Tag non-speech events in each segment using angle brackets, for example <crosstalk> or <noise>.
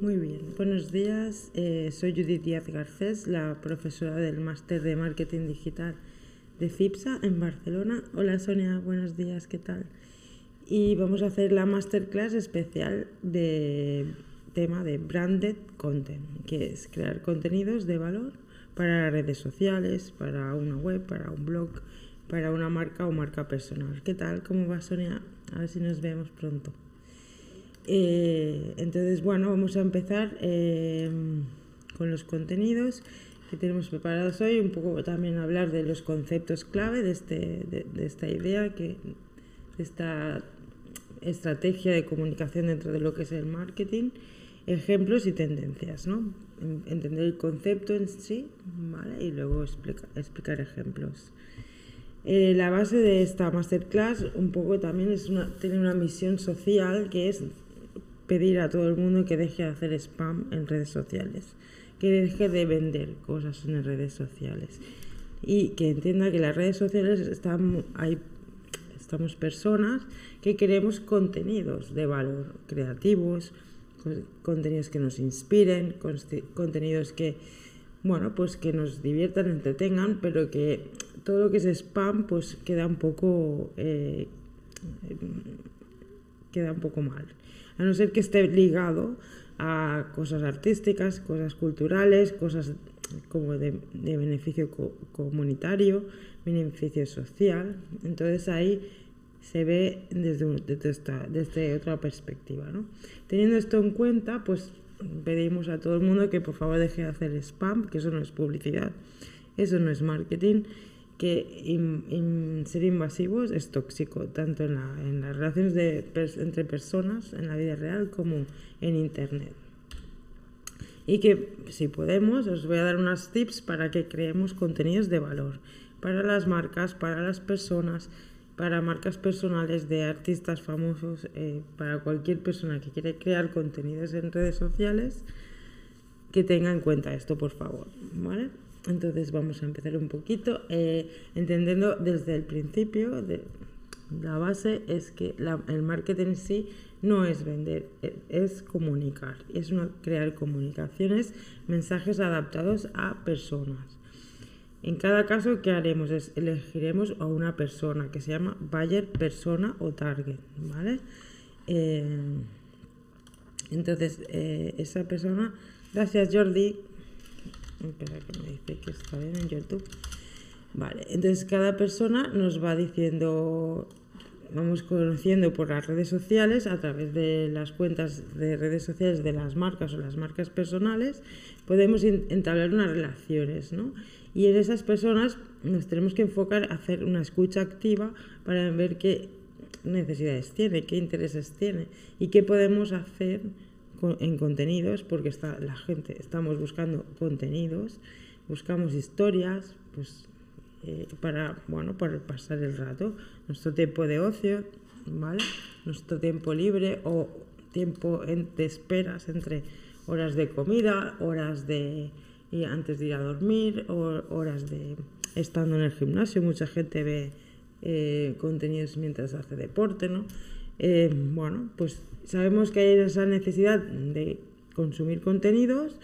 Muy bien, buenos días. Eh, soy Judith Díaz Garcés, la profesora del máster de Marketing Digital de CIPSA en Barcelona. Hola Sonia, buenos días, ¿qué tal? Y vamos a hacer la masterclass especial de tema de branded content, que es crear contenidos de valor para redes sociales, para una web, para un blog, para una marca o marca personal. ¿Qué tal? ¿Cómo va Sonia? A ver si nos vemos pronto. Eh, entonces, bueno, vamos a empezar eh, con los contenidos que tenemos preparados hoy, un poco también hablar de los conceptos clave de, este, de, esta idea, que, de esta estrategia de comunicación dentro de lo que es el marketing, ejemplos y tendencias, ¿no? Entender el concepto en sí, ¿vale? Y luego explicar ejemplos. Eh, la base de esta masterclass un poco también es una, tiene una misión social que es pedir a todo el mundo que deje de hacer spam en redes sociales, que deje de vender cosas en redes sociales y que entienda que las redes sociales están, hay, estamos personas que queremos contenidos de valor creativos, contenidos que nos inspiren, contenidos que bueno, pues que nos diviertan, entretengan, pero que todo lo que es spam pues queda un poco eh, queda un poco mal a no ser que esté ligado a cosas artísticas, cosas culturales, cosas como de, beneficio comunitario, beneficio social. Entonces ahí se ve desde, desde, otra perspectiva. Teniendo esto en cuenta, pues pedimos a todo el mundo que por favor deje de hacer spam, que eso no es publicidad, eso no es marketing que ser invasivos es tóxico, tanto en, las relaciones de, entre personas, en la vida real, como en Internet. Y que si podemos, os voy a dar unas tips para que creemos contenidos de valor para las marcas, para las personas, para marcas personales de artistas famosos, eh, para cualquier persona que quiere crear contenidos en redes sociales, que tenga en cuenta esto, por favor. ¿vale? Entonces vamos a empezar un poquito eh, entendiendo desde el principio, la base es que el marketing en sí no es vender, e, es comunicar, es crear comunicaciones, mensajes adaptados a personas. En cada caso, ¿qué haremos? Es elegiremos a una persona que se llama buyer, persona o target, ¿vale? Eh, entonces, eh, esa persona, gracias Jordi, Espera que me dice que está bien en YouTube. Vale, entonces cada persona nos va diciendo, vamos conociendo por las redes sociales, a través de las cuentas de redes sociales de las marcas o las marcas personales, podemos entablar unas relaciones, ¿no? Y en esas personas nos tenemos que enfocar a hacer una escucha activa para ver qué necesidades tiene, qué intereses tiene y qué podemos hacer en contenidos, porque está, la gente estamos buscando contenidos, buscamos historias, pues eh, para, bueno, para pasar el rato, nuestro tiempo de ocio, ¿vale? Nuestro tiempo libre o tiempo de esperas entre horas de comida, horas de y antes de ir a dormir, o, horas de estando en el gimnasio. Mucha gente ve eh, contenidos mientras hace deporte, ¿no? Eh, bueno, pues sabemos que hay esa necesidad de consumir contenidos,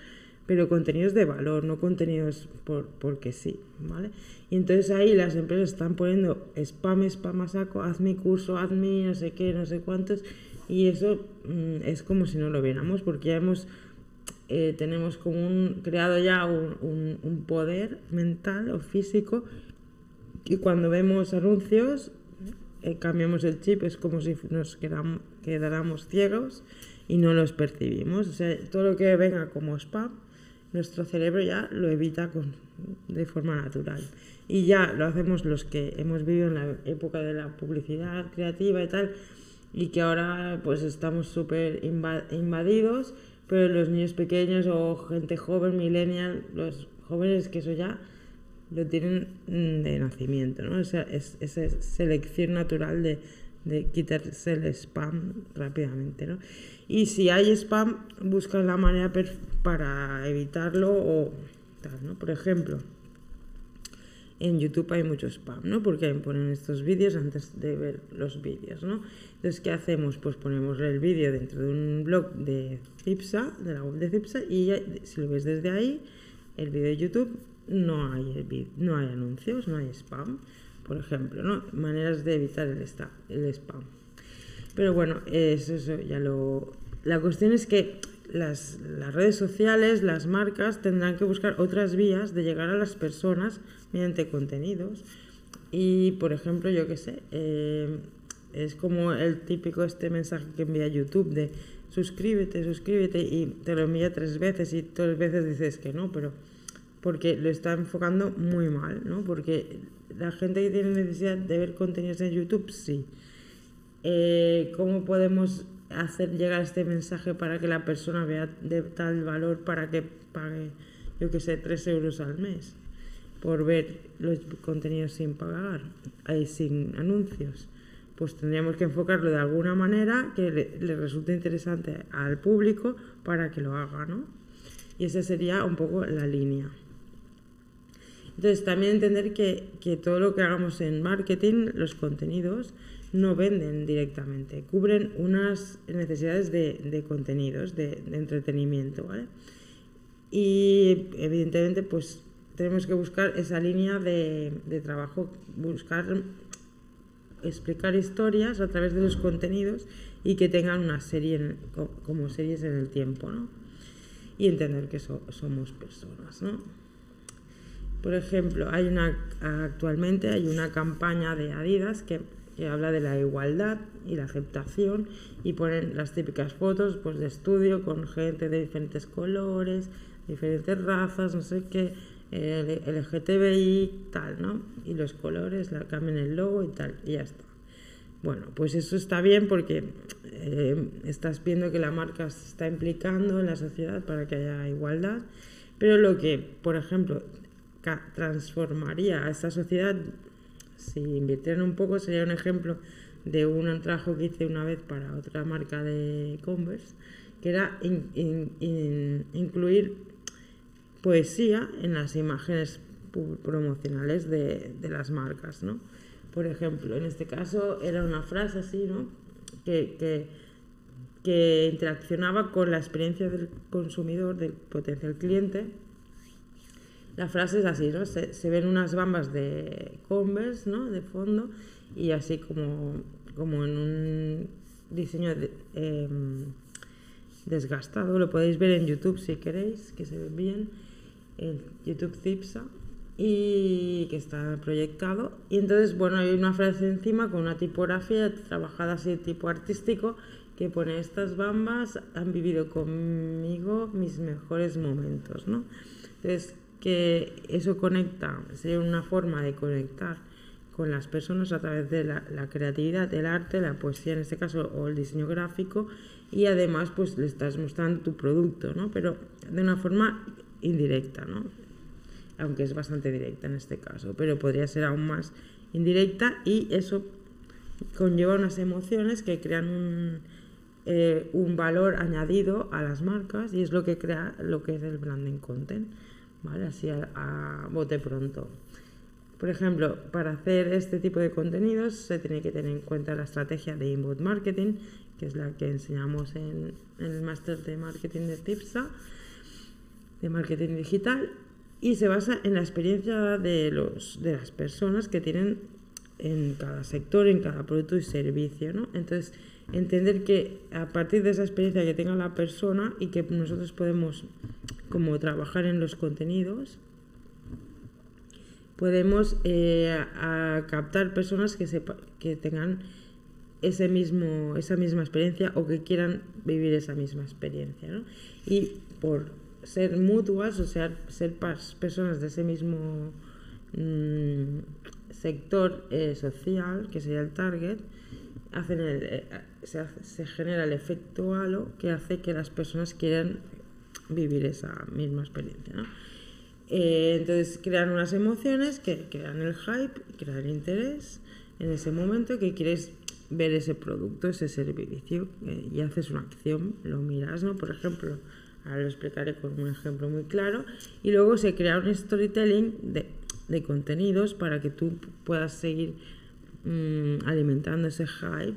pero contenidos de valor, no contenidos por, porque sí, ¿vale? Y entonces ahí las empresas están poniendo spam, spam a saco, haz mi curso, haz mi no sé qué, no sé cuántos, y eso mm, es como si no lo viéramos, porque ya hemos, eh, tenemos como un, creado ya un, un poder mental o físico, y cuando vemos anuncios eh, cambiamos el chip, es como si nos quedáramos ciegos y no los percibimos. O sea, todo lo que venga como spam, nuestro cerebro ya lo evita con, de forma natural. Y ya lo hacemos los que hemos vivido en la época de la publicidad creativa y tal, y que ahora pues estamos súper invadidos, pero los niños pequeños o gente joven, millennial, los jóvenes que eso ya lo tienen mm, de nacimiento, ¿no? O sea, es, esa selección natural de, quitarse el spam rápidamente, ¿no? Y si hay spam, buscan la manera para evitarlo o tal, ¿no? Por ejemplo, en YouTube hay mucho spam, ¿no? Porque ponen estos vídeos antes de ver los vídeos, ¿no? Entonces, ¿qué hacemos? Pues ponemos el vídeo dentro de un blog de Cipsa, de la web de Cipsa, y si lo ves desde ahí, el vídeo de YouTube, no hay, no hay anuncios, no hay spam, por ejemplo, ¿no? Maneras de evitar el, el spam. Pero bueno, eso, eso ya lo... La cuestión es que las, las, redes sociales, las marcas tendrán que buscar otras vías de llegar a las personas mediante contenidos. Y, por ejemplo, yo qué sé, eh, es como el típico este mensaje que envía YouTube de suscríbete, suscríbete y te lo envía tres veces y tres veces dices que no, pero porque lo está enfocando muy mal, ¿no? Porque la gente que tiene necesidad de ver contenidos en YouTube, sí. Eh, ¿Cómo podemos hacer llegar este mensaje para que la persona vea de tal valor para que pague, yo que sé, 3 euros al mes por ver los contenidos sin pagar, ahí sin anuncios? Pues tendríamos que enfocarlo de alguna manera que le, resulte interesante al público para que lo haga, ¿no? Y esa sería un poco la línea. Entonces, también entender que, que todo lo que hagamos en marketing, los contenidos, no venden directamente, cubren unas necesidades de, contenidos, de, entretenimiento, ¿vale? Y evidentemente, pues tenemos que buscar esa línea de, trabajo, buscar explicar historias a través de los contenidos y que tengan una serie como series en el tiempo, ¿no? Y entender que somos personas, ¿no? Por ejemplo, hay una actualmente hay una campaña de Adidas que habla de la igualdad y la aceptación y ponen las típicas fotos pues, de estudio con gente de diferentes colores, diferentes razas, no sé qué, el LGTBI, tal, ¿no? Y los colores, la cambian el logo y tal, y ya está. Bueno, pues eso está bien porque eh, estás viendo que la marca se está implicando en la sociedad para que haya igualdad, pero lo que, por ejemplo, transformaría a esta sociedad si invirtieran un poco, sería un ejemplo de un trabajo que hice una vez para otra marca de Converse, que era incluir poesía en las imágenes promocionales de, las marcas, ¿no? Por ejemplo, en este caso era una frase así, ¿no? Que, que, que interaccionaba con la experiencia del consumidor, del potencial cliente, la frase es así, ¿no? Se, ven unas bambas de Converse, ¿no? De fondo y así como, como en un diseño em, desgastado. Lo podéis ver en YouTube si queréis, que se ve bien. El YouTube Cipsa y que está proyectado. Y entonces, bueno, hay una frase encima con una tipografía trabajada así tipo artístico que pone estas bambas han vivido conmigo mis mejores momentos, ¿no? Entonces, que eso conecta, sería una forma de conectar con las personas a través de la, creatividad, el arte, la poesía en este caso o el diseño gráfico y además pues le estás mostrando tu producto, ¿no? Pero de una forma indirecta, ¿no? Aunque es bastante directa en este caso, pero podría ser aún más indirecta y eso conlleva unas emociones que crean un, eh, un valor añadido a las marcas y es lo que crea lo que es el branding content. Así a, bote pronto. Por ejemplo, para hacer este tipo de contenidos se tiene que tener en cuenta la estrategia de inbound marketing, que es la que enseñamos en, el máster de marketing de TIPSA, de marketing digital, y se basa en la experiencia de, los, de las personas que tienen en cada sector, en cada producto y servicio. ¿no? Entonces, entender que a partir de esa experiencia que tenga la persona y que nosotros podemos como trabajar en los contenidos, podemos eh, captar personas que, sepa, que tengan ese mismo, esa misma experiencia o que quieran vivir esa misma experiencia. Y por ser mutuas, o sea, ser personas de ese mismo mm, sector eh, social, que sería el target, hacen eh, se, genera el efecto halo que hace que las personas quieran vivir esa misma experiencia. Eh, entonces crean unas emociones que crean el hype, crean interés en ese momento que quieres ver ese producto, ese servicio eh, y haces una acción, lo miras, ¿no? Por ejemplo, ahora lo explicaré con un ejemplo muy claro y luego se crea un storytelling de de contenidos para que tú puedas seguir mm, alimentando ese hype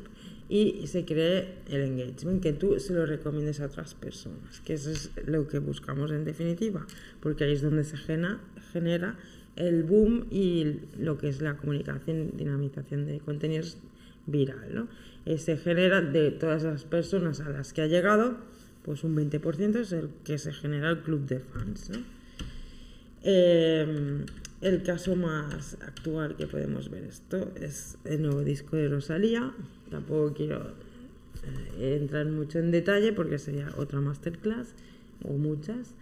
y se cree el engagement, que tú se lo recomiendes a otras personas, que eso es lo que buscamos en definitiva, porque ahí es donde se genera, el boom y lo que es la comunicación, dinamización de contenidos viral. ¿no? Eh, se genera de todas las personas a las que ha llegado, pues un 20% es el que se genera el club de fans. Em, el caso más actual que podemos ver esto es el nuevo disco de Rosalía. Tampoco quiero eh, entrar mucho en detalle porque sería otra masterclass o muchas.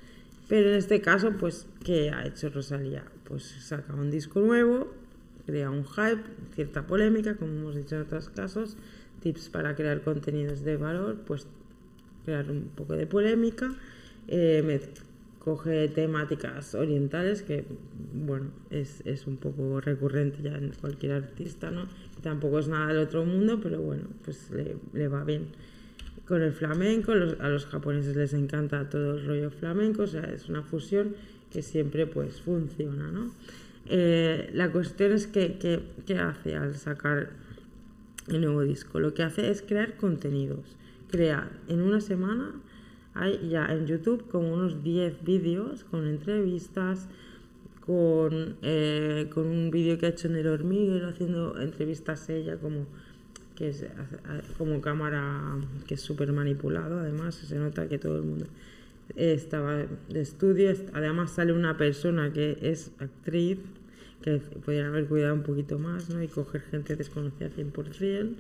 Pero en este caso, pues, ¿qué ha hecho Rosalía? Pues saca un disco nuevo, crea un hype, cierta polémica, como hemos dicho en otros casos, tips para crear contenidos de valor, pues crear un poco de polémica, eh, coge temáticas orientales, que bueno, es, es, un poco recurrente ya en cualquier artista, ¿no? Tampoco es nada del otro mundo, pero bueno, pues le, le va bien con el flamenco, a los japoneses les encanta todo el rollo flamenco, o sea, es una fusión que siempre pues funciona, ¿no? Eh, la cuestión es que, ¿qué hace al sacar el nuevo disco? Lo que hace es crear contenidos. Crear en una semana, hay ya en YouTube como unos 10 vídeos con entrevistas, con, eh, con un vídeo que ha hecho en el hormiguero haciendo entrevistas ella como que es como cámara que es súper manipulado, además se nota que todo el mundo estaba de estudio, además sale una persona que es actriz, que podrían haber cuidado un poquito más, ¿no? Y coger gente desconocida 100%.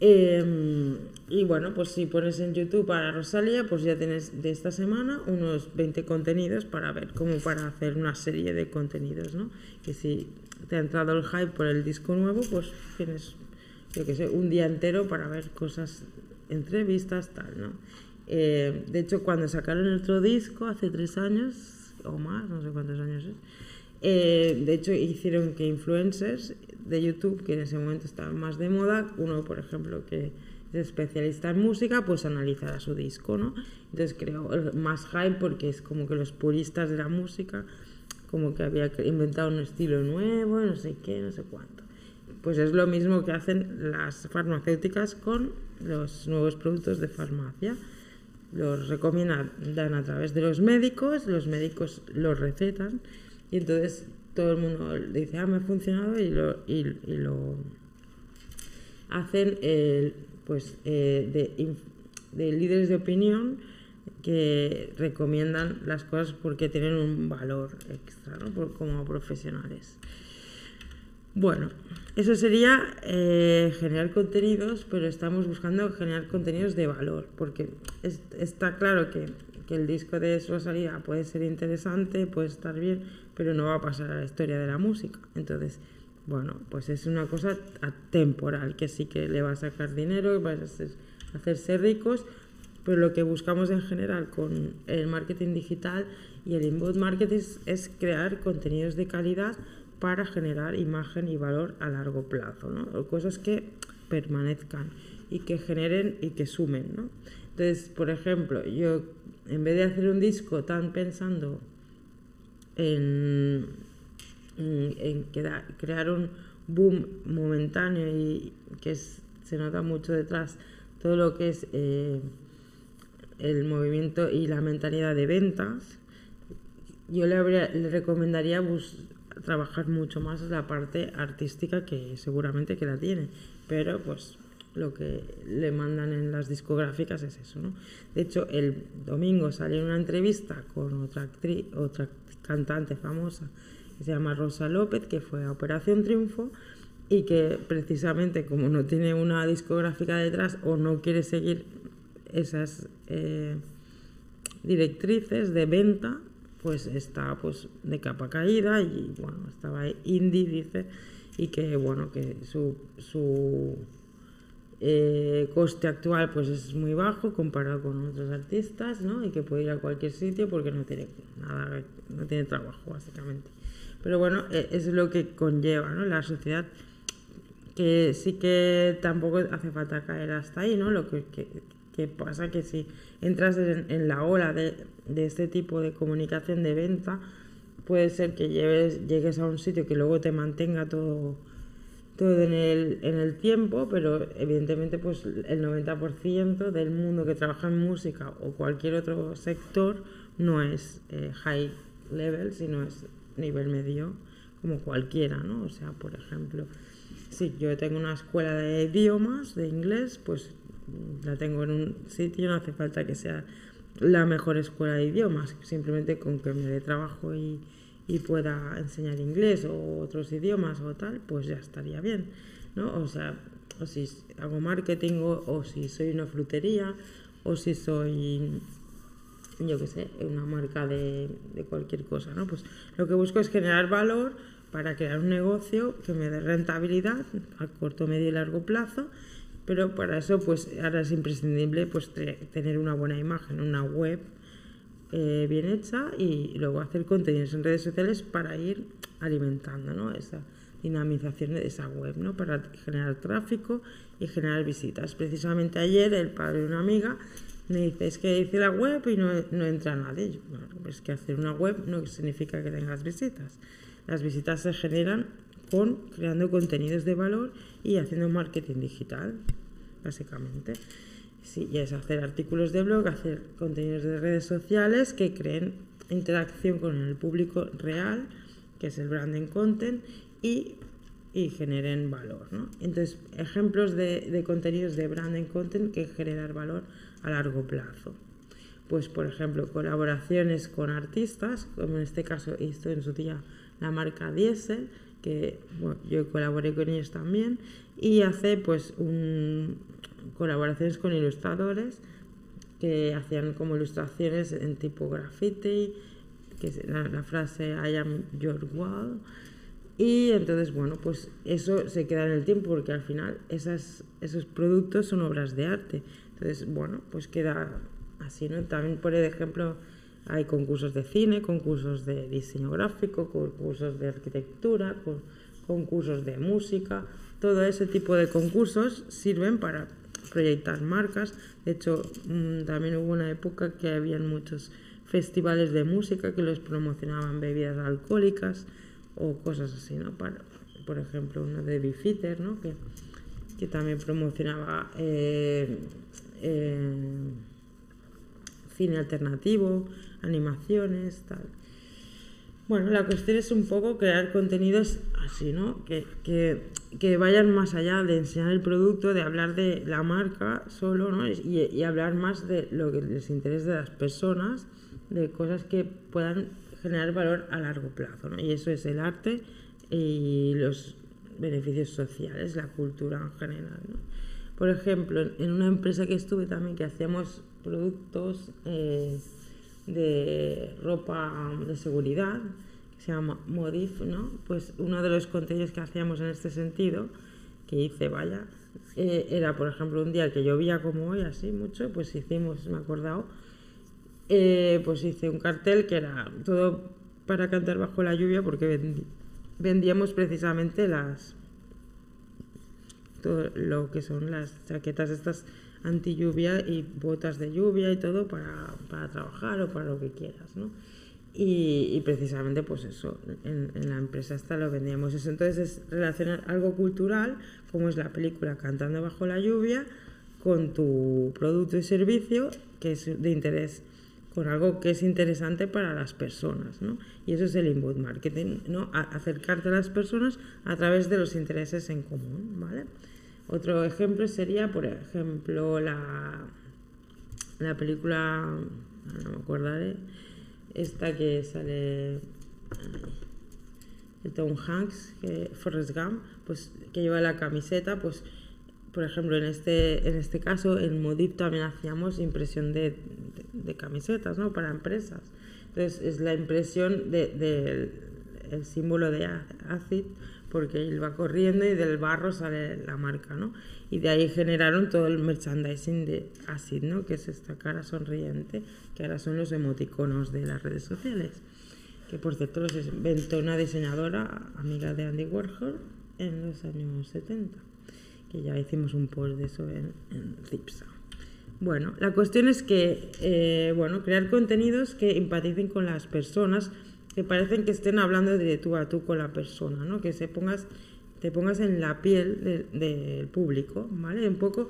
Em, y bueno, pues si pones en YouTube para Rosalía, pues ya tienes de esta semana unos 20 contenidos para ver, como para hacer una serie de contenidos, ¿no? Que si te ha entrado el hype por el disco nuevo, pues tienes yo que sé, un día entero para ver cosas, entrevistas, tal, ¿no? Eh, de hecho, cuando sacaron el otro disco, hace tres años o más, no sé cuántos años es, eh, de hecho hicieron que influencers de YouTube, que en ese momento estaban más de moda, uno, por ejemplo, que es especialista en música, pues analizara su disco, ¿no? Entonces creo más hype porque es como que los puristas de la música, como que había inventado un estilo nuevo, no sé qué, no sé cuánto. Pues es lo mismo que hacen las farmacéuticas con los nuevos productos de farmacia. Los recomiendan a través de los médicos, los médicos los recetan y entonces todo el mundo dice, ah, me ha funcionado y lo, y, lo hacen pues, eh, de, de líderes de opinión que recomiendan las cosas porque tienen un valor extra ¿no? Por, como profesionales. Bueno, eso sería eh, generar contenidos, pero estamos buscando generar contenidos de valor, porque está claro que, el disco de su salida puede ser interesante, puede estar bien, pero no va a pasar a la historia de la música. Entonces, bueno, pues es una cosa temporal, que sí que le va a sacar dinero, va a hacerse ricos, pero lo que buscamos en general con el marketing digital y el inbound marketing es crear contenidos de calidad para generar imagen y valor a largo plazo, ¿no? Cosas que permanezcan y que generen y que sumen, ¿no? Entonces, por ejemplo, yo en vez de hacer un disco tan pensando en, en, crear un boom momentáneo y que se nota mucho detrás todo lo que es eh, el movimiento y la mentalidad de ventas, yo le, le recomendaría trabajar mucho más la parte artística que seguramente que la tiene, pero pues lo que le mandan en las discográficas es eso, ¿no? De hecho, el domingo salió una entrevista con otra actriz, otra cantante famosa que se llama Rosa López, que fue a Operación Triunfo y que precisamente como no tiene una discográfica detrás o no quiere seguir esas eh, directrices de venta, pues está pues de capa caída y bueno, estaba indie, dice, y que bueno, que su, su eh, coste actual pues es muy bajo comparado con otros artistas, ¿no? Y que puede ir a cualquier sitio porque no tiene nada, no tiene trabajo básicamente. Pero bueno, e, es lo que conlleva, ¿no? La sociedad que sí que tampoco hace falta caer hasta ahí, ¿no? Lo que, que, que pasa que si entras en, la ola de, de, este tipo de comunicación de venta, puede ser que lleves, llegues a un sitio que luego te mantenga todo, todo en, el, en el tiempo, pero evidentemente pues el 90% del mundo que trabaja en música o cualquier otro sector no es eh, high level, sino es nivel medio como cualquiera, ¿no? O sea, por ejemplo, si yo tengo una escuela de idiomas, de inglés, pues la tengo en un sitio, no hace falta que sea la mejor escuela de idiomas, simplemente con que me dé trabajo y, y pueda enseñar inglés o otros idiomas o tal, pues ya estaría bien, ¿no? O sea, o si hago marketing o, o si soy una frutería o si soy yo qué sé, una marca de, de, cualquier cosa, ¿no? Pues lo que busco es generar valor para crear un negocio que me dé rentabilidad a corto, medio y largo plazo, pero para eso pues ahora es imprescindible pues tener una buena imagen, una web eh, bien hecha y luego hacer contenidos en redes sociales para ir alimentando ¿no? esa dinamización de esa web, ¿no? para generar tráfico y generar visitas. Precisamente ayer el padre de una amiga me dice, es que dice la web y no, no entra nadie. Bueno, pues que hacer una web no significa que tengas visitas. Las visitas se generan con creando contenidos de valor y haciendo marketing digital, básicamente. Sí, y es hacer artículos de blog, hacer contenidos de redes sociales que creen interacción con el público real, que es el branding content, y, y generen valor. ¿no? Entonces, ejemplos de, de contenidos de branding content que generar valor a largo plazo. Pues, por ejemplo, colaboraciones con artistas, como en este caso hizo en su día la marca Diesel, que yo colaboré con ellos también, y hace pues un, colaboraciones con ilustradores que hacían como ilustraciones en tipo graffiti, que es la, frase I am your wall. Y entonces, bueno, pues eso se queda en el tiempo porque al final esas, esos productos son obras de arte. Entonces, bueno, pues queda así, ¿no? También, por ejemplo, hay concursos de cine, concursos de diseño gráfico, concursos de arquitectura, concursos de música. Todo ese tipo de concursos sirven para proyectar marcas. De hecho, mm, también hubo una época que había muchos festivales de música que los promocionaban bebidas alcohólicas o cosas así, ¿no? Para, por ejemplo, uno de Bifitter, ¿no? Que, que también promocionaba eh, eh, cine alternativo, animaciones, tal. Bueno, la cuestión es un poco crear contenidos así, ¿no? Que, que, vayan más allá de enseñar el producto, de hablar de la marca solo, ¿no? Y, hablar más de lo que les interesa de las personas, de cosas que puedan generar valor a largo plazo, ¿no? Y eso es el arte y los beneficios sociales, la cultura en general, ¿no? Por ejemplo, en una empresa que estuve también que hacíamos productos... Eh, de ropa de seguridad, que se llama Modif, ¿no? Pues uno de los contenidos que hacíamos en este sentido, que hice, vaya, eh, era, por ejemplo, un día que llovía como hoy, así mucho, pues hicimos, me he acordado, eh, pues hice un cartel que era todo para cantar bajo la lluvia, porque vendíamos precisamente las todo lo que son las chaquetas estas anti lluvia y botas de lluvia y todo para, para trabajar o para lo que quieras, ¿no? Y, y, precisamente pues eso, en, la empresa esta lo vendíamos eso. Entonces es relacionar algo cultural, como es la película Cantando bajo la lluvia, con tu producto y servicio que es de interés, con algo que es interesante para las personas, ¿no? Y eso es el inbound marketing, ¿no? A acercarte a las personas a través de los intereses en común, ¿vale? Otro ejemplo sería, por ejemplo, la, la película, no me acordaré, esta que sale de Tom Hanks, que, Forrest Gump, pues que lleva la camiseta, pues por ejemplo en este, en este caso en Modip también hacíamos impresión de, de, camisetas, ¿no? Para empresas. Entonces es la impresión del de, el símbolo de ACID porque él va corriendo y del barro sale la marca, ¿no? Y de ahí generaron todo el merchandising de Acid, ¿no? Que es esta cara sonriente, que ahora son los emoticonos de las redes sociales. Que por cierto los inventó una diseñadora amiga de Andy Warhol en los años 70, que ya hicimos un post de eso en, en Cipsa. Bueno, la cuestión es que, eh, bueno, crear contenidos que empaticen con las personas que parecen que estén hablando de tú a tú con la persona, ¿no? Que se pongas, te pongas en la piel del público, ¿vale? Un poco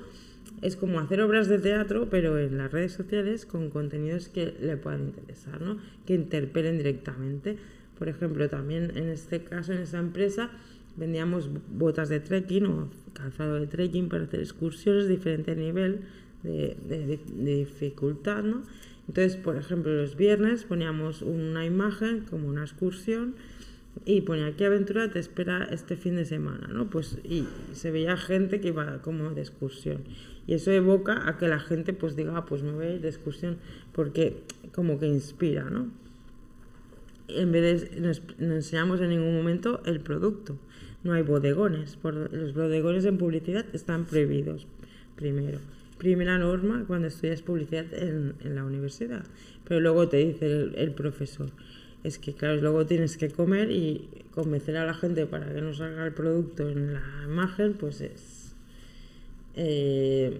es como hacer obras de teatro, pero en las redes sociales con contenidos que le puedan interesar, ¿no? Que interpelen directamente. Por ejemplo, también en este caso, en esta empresa, vendíamos botas de trekking o calzado de trekking para hacer excursiones de diferente nivel de, de, de dificultad, ¿no? Entonces, por ejemplo, los viernes poníamos una imagen como una excursión y ponía qué aventura te espera este fin de semana, ¿no? Pues y se veía gente que iba como de excursión. Y eso evoca a que la gente pues diga, ah, pues me voy a ir de excursión porque como que inspira, ¿no? En vez de nos, enseñamos en ningún momento el producto, no hay bodegones, los bodegones en publicidad están prohibidos primero primera norma cuando estudias publicidad en, la universidad. Pero luego te dice el, profesor, es que claro, luego tienes que comer y convencer a la gente para que no salga el producto en la imagen, pues es... Eh,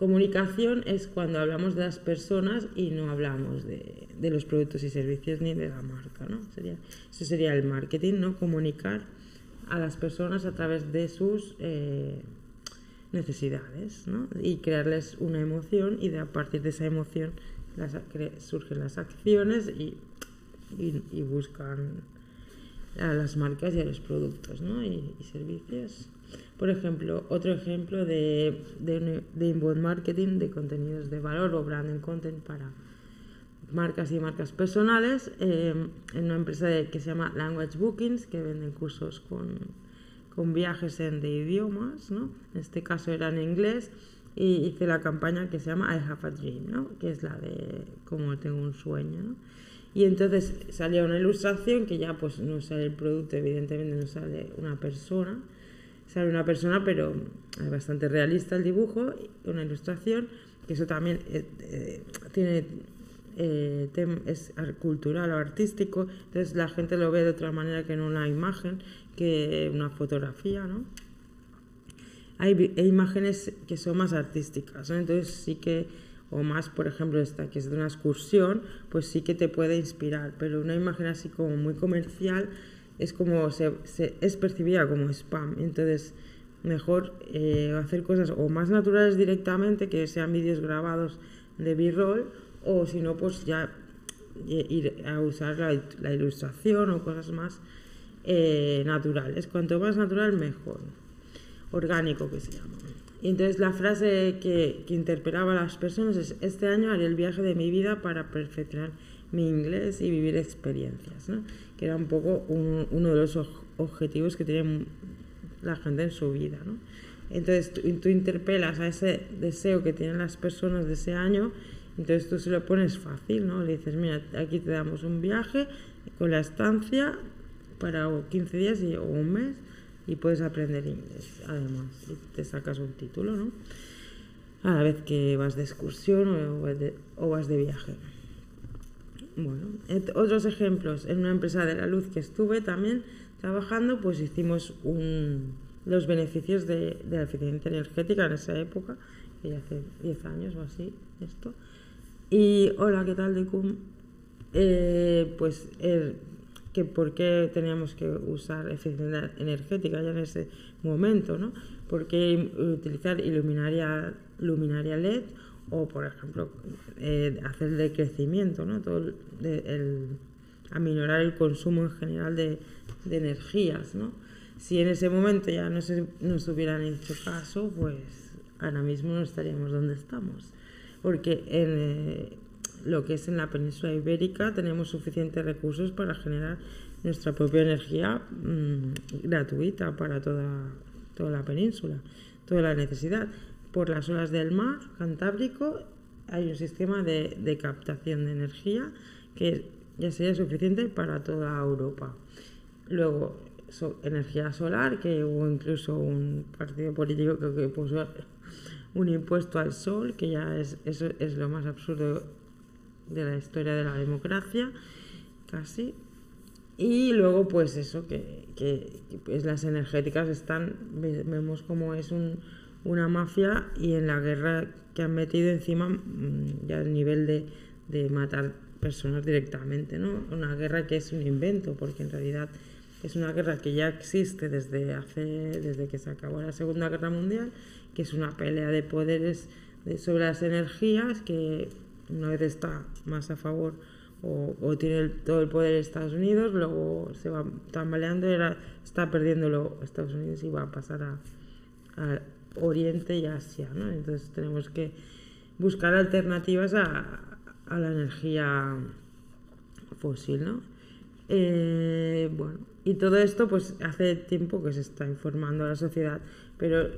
comunicación es cuando hablamos de las personas y no hablamos de, los productos y servicios ni de la marca, ¿no? Sería, eso sería el marketing, ¿no? Comunicar a las personas a través de sus... Eh, necesidades ¿no? y crearles una emoción y de, a partir de esa emoción las, surgen las acciones y, y, buscan a las marcas y a los productos ¿no? y, servicios. Por ejemplo, otro ejemplo de, de, de inbound marketing de contenidos de valor o branding content para marcas y marcas personales eh, en una empresa que se llama Language Bookings que venden cursos con con viajes en, de idiomas, ¿no? En este caso era en inglés y hice la campaña que se llama I Have a Dream, ¿no? Que es la de como tengo un sueño. Y entonces salía una ilustración que ya pues no sale el producto, evidentemente no sale una persona, sale una persona pero es bastante realista el dibujo, una ilustración, que eso también eh, eh, tiene eh, es cultural o artístico, entonces la gente lo ve de otra manera que en una imagen que una fotografía, ¿no? Hay, imágenes que son más artísticas, ¿no? entonces sí que, o más, por ejemplo, esta que es de una excursión, pues sí que te puede inspirar, pero una imagen así como muy comercial es como, se, es percibida como spam, entonces mejor eh, hacer cosas o más naturales directamente, que sean vídeos grabados de b-roll, o si no, pues ya ir a usar la, la ilustración o cosas más eh, naturales. Cuanto más natural, mejor. Orgánico que se llama. Y entonces la frase que, que interpelaba a las personas es, este año haré el viaje de mi vida para perfeccionar mi inglés y vivir experiencias, ¿no? que era un poco uno de los objetivos que tiene la gente en su vida. ¿no? Entonces tú, tú, interpelas a ese deseo que tienen las personas de ese año, entonces tú se lo pones fácil, ¿no? le dices, mira, aquí te damos un viaje con la estancia, para 15 días o un mes y puedes aprender inglés además y te sacas un título ¿no? a la vez que vas de excursión o, vas de viaje bueno otros ejemplos en una empresa de la luz que estuve también trabajando pues hicimos un, los beneficios de, la eficiencia energética en esa época que ya hace 10 años o así esto y hola qué tal de eh, pues que por qué teníamos que usar eficiencia energética ya en ese momento, ¿no? ¿Por qué utilizar iluminaria, luminaria LED o, por ejemplo, eh, hacer decrecimiento, ¿no? Todo el, aminorar el consumo en general de, de, energías, ¿no? Si en ese momento ya no se nos hubieran hecho caso, pues ahora mismo no estaríamos donde estamos. Porque en, eh, lo que es en la península ibérica tenemos suficientes recursos para generar nuestra propia energía mm, gratuita para toda, toda la península, toda la necesidad. Por las olas del mar Cantábrico hay un sistema de, de captación de energía que ya sería suficiente para toda Europa. Luego, energía solar, que hubo incluso un partido político que, puso un impuesto al sol, que ya es, eso es lo más absurdo de la historia de la democracia, casi. Y luego, pues eso, que, que, pues las energéticas están, vemos como es un, una mafia y en la guerra que han metido encima, mm, ya el nivel de, de matar personas directamente, ¿no? Una guerra que es un invento, porque en realidad es una guerra que ya existe desde hace desde que se acabó la Segunda Guerra Mundial, que es una pelea de poderes sobre las energías que una vez está más a favor o, tiene todo el poder Estados Unidos, luego se va tambaleando, era, está perdiéndolo Estados Unidos y va a pasar a, Oriente y Asia. Entonces tenemos que buscar alternativas a, a la energía fósil, ¿no? Eh, bueno, y todo esto pues hace tiempo que se está informando a la sociedad, pero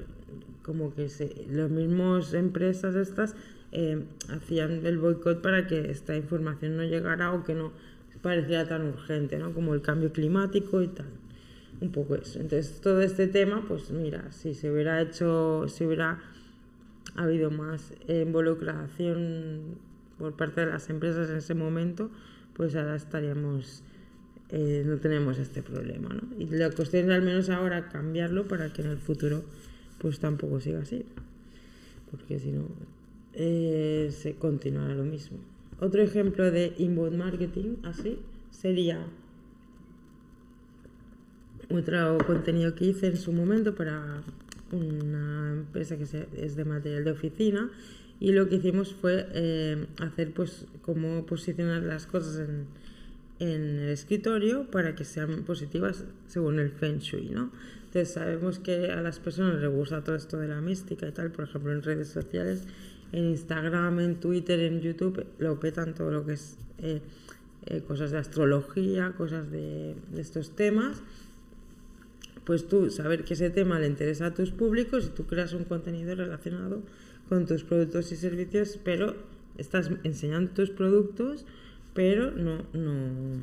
como que se, las mismas empresas estas eh, hacían el boicot para que esta información no llegara o que no pareciera tan urgente, ¿no? Como el cambio climático y tal. Un poco eso. Entonces, todo este tema, pues mira, si se hubiera hecho, si hubiera habido más involucración por parte de las empresas en ese momento, pues ahora estaríamos, eh, no tenemos este problema, ¿no? Y la cuestión es al menos ahora cambiarlo para que en el futuro pues tampoco siga así, porque si no eh, se continuará lo mismo. Otro ejemplo de inbound marketing así sería otro contenido que hice en su momento para una empresa que es de material de oficina y lo que hicimos fue eh, hacer pues cómo posicionar las cosas en, en, el escritorio para que sean positivas según el Feng Shui, ¿no? Entonces sabemos que a las personas les gusta todo esto de la mística y tal, por ejemplo en redes sociales, en Instagram, en Twitter, en YouTube, lo petan todo lo que es eh, eh, cosas de astrología, cosas de, de estos temas. Pues tú saber que ese tema le interesa a tus públicos y tú creas un contenido relacionado con tus productos y servicios, pero estás enseñando tus productos, pero no, no,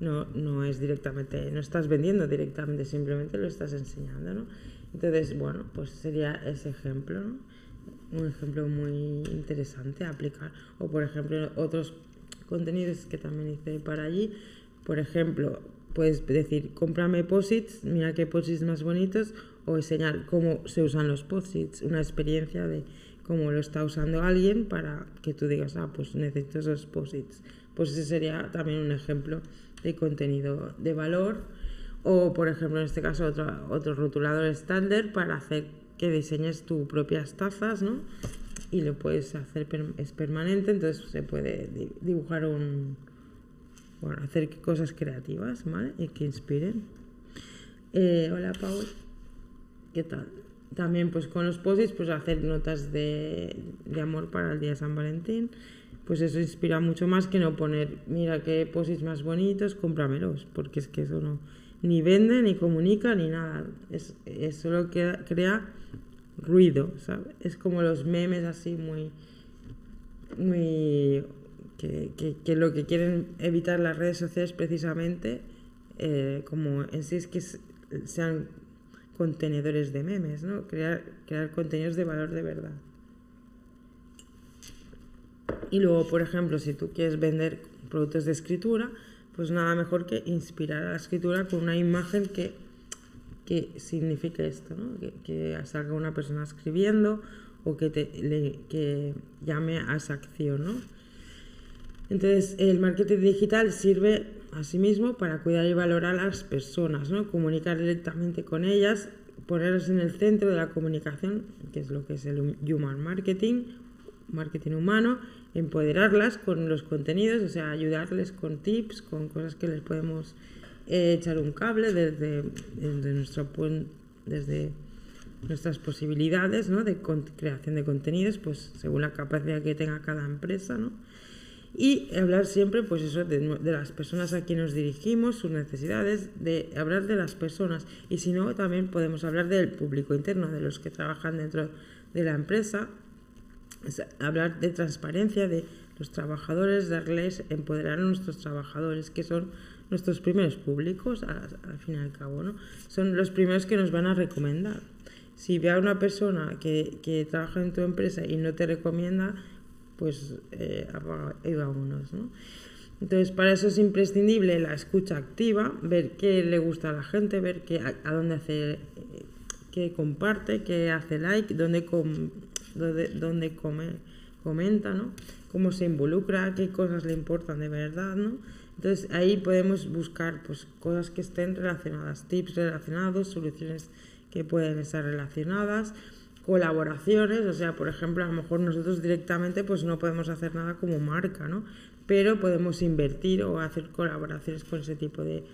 no, es directamente, no estás vendiendo directamente, simplemente lo estás enseñando, ¿no? Entonces, bueno, pues sería ese ejemplo, ¿no? Un ejemplo muy interesante a aplicar. O, por ejemplo, otros contenidos que también hice para allí. Por ejemplo, puedes decir, cómprame posits, mira qué posits más bonitos, o enseñar cómo se usan los posits, una experiencia de cómo lo está usando alguien para que tú digas, ah, pues necesito esos posits. Pues ese sería también un ejemplo de contenido de valor. O, por ejemplo, en este caso, otro, otro rotulador estándar para hacer que diseñes tus propias tazas, ¿no? Y lo puedes hacer, es permanente, entonces se puede dibujar un, bueno, hacer cosas creativas, ¿vale? Y que inspiren. Eh, hola, Paul. ¿Qué tal? También, pues con los posits, pues hacer notas de, de, amor para el día de San Valentín. Pues eso inspira mucho más que no poner, mira qué posits más bonitos, cómpramelos, porque es que eso no ni vende, ni comunica, ni nada. Es, es solo que crea ruido, ¿sabes? Es como los memes así muy, muy que, lo que quieren evitar las redes sociales precisamente, eh, como en sí es que sean contenedores de memes, ¿no? Crear, crear contenidos de valor de verdad. Y luego, por ejemplo, si tú quieres vender productos de escritura, pues nada mejor que inspirar a la escritura con una imagen que, que signifique esto, ¿no? que, salga una persona escribiendo o que, te, que llame a esa acción. ¿no? Entonces, el marketing digital sirve asimismo para cuidar y valorar a las personas, ¿no? comunicar directamente con ellas, ponerlas en el centro de la comunicación, que es lo que es el human marketing, marketing humano, empoderarlas con los contenidos, o sea, ayudarles con tips, con cosas que les podemos eh, echar un cable desde, desde, nuestro, desde nuestras posibilidades ¿no? de creación de contenidos, pues según la capacidad que tenga cada empresa, ¿no? y hablar siempre pues eso de, las personas a quien nos dirigimos, sus necesidades, de hablar de las personas y si no también podemos hablar del público interno, de los que trabajan dentro de la empresa, hablar de transparencia de los trabajadores, darles, empoderar a nuestros trabajadores que son nuestros primeros públicos al, fin y al cabo, ¿no? Son los primeros que nos van a recomendar. Si ve a una persona que, que trabaja en tu empresa y no te recomienda, pues eh, unos, ¿no? Entonces, para eso es imprescindible la escucha activa, ver qué le gusta a la gente, ver qué, a, dónde hace, qué comparte, qué hace like, dónde, dónde, come, comenta, ¿no? cómo se involucra, qué cosas le importan de verdad, ¿no? Entonces ahí podemos buscar pues, cosas que estén relacionadas, tips relacionados, soluciones que pueden estar relacionadas, colaboraciones, o sea, por ejemplo, a lo mejor nosotros directamente pues no podemos hacer nada como marca, ¿no? Pero podemos invertir o hacer colaboraciones con ese tipo de,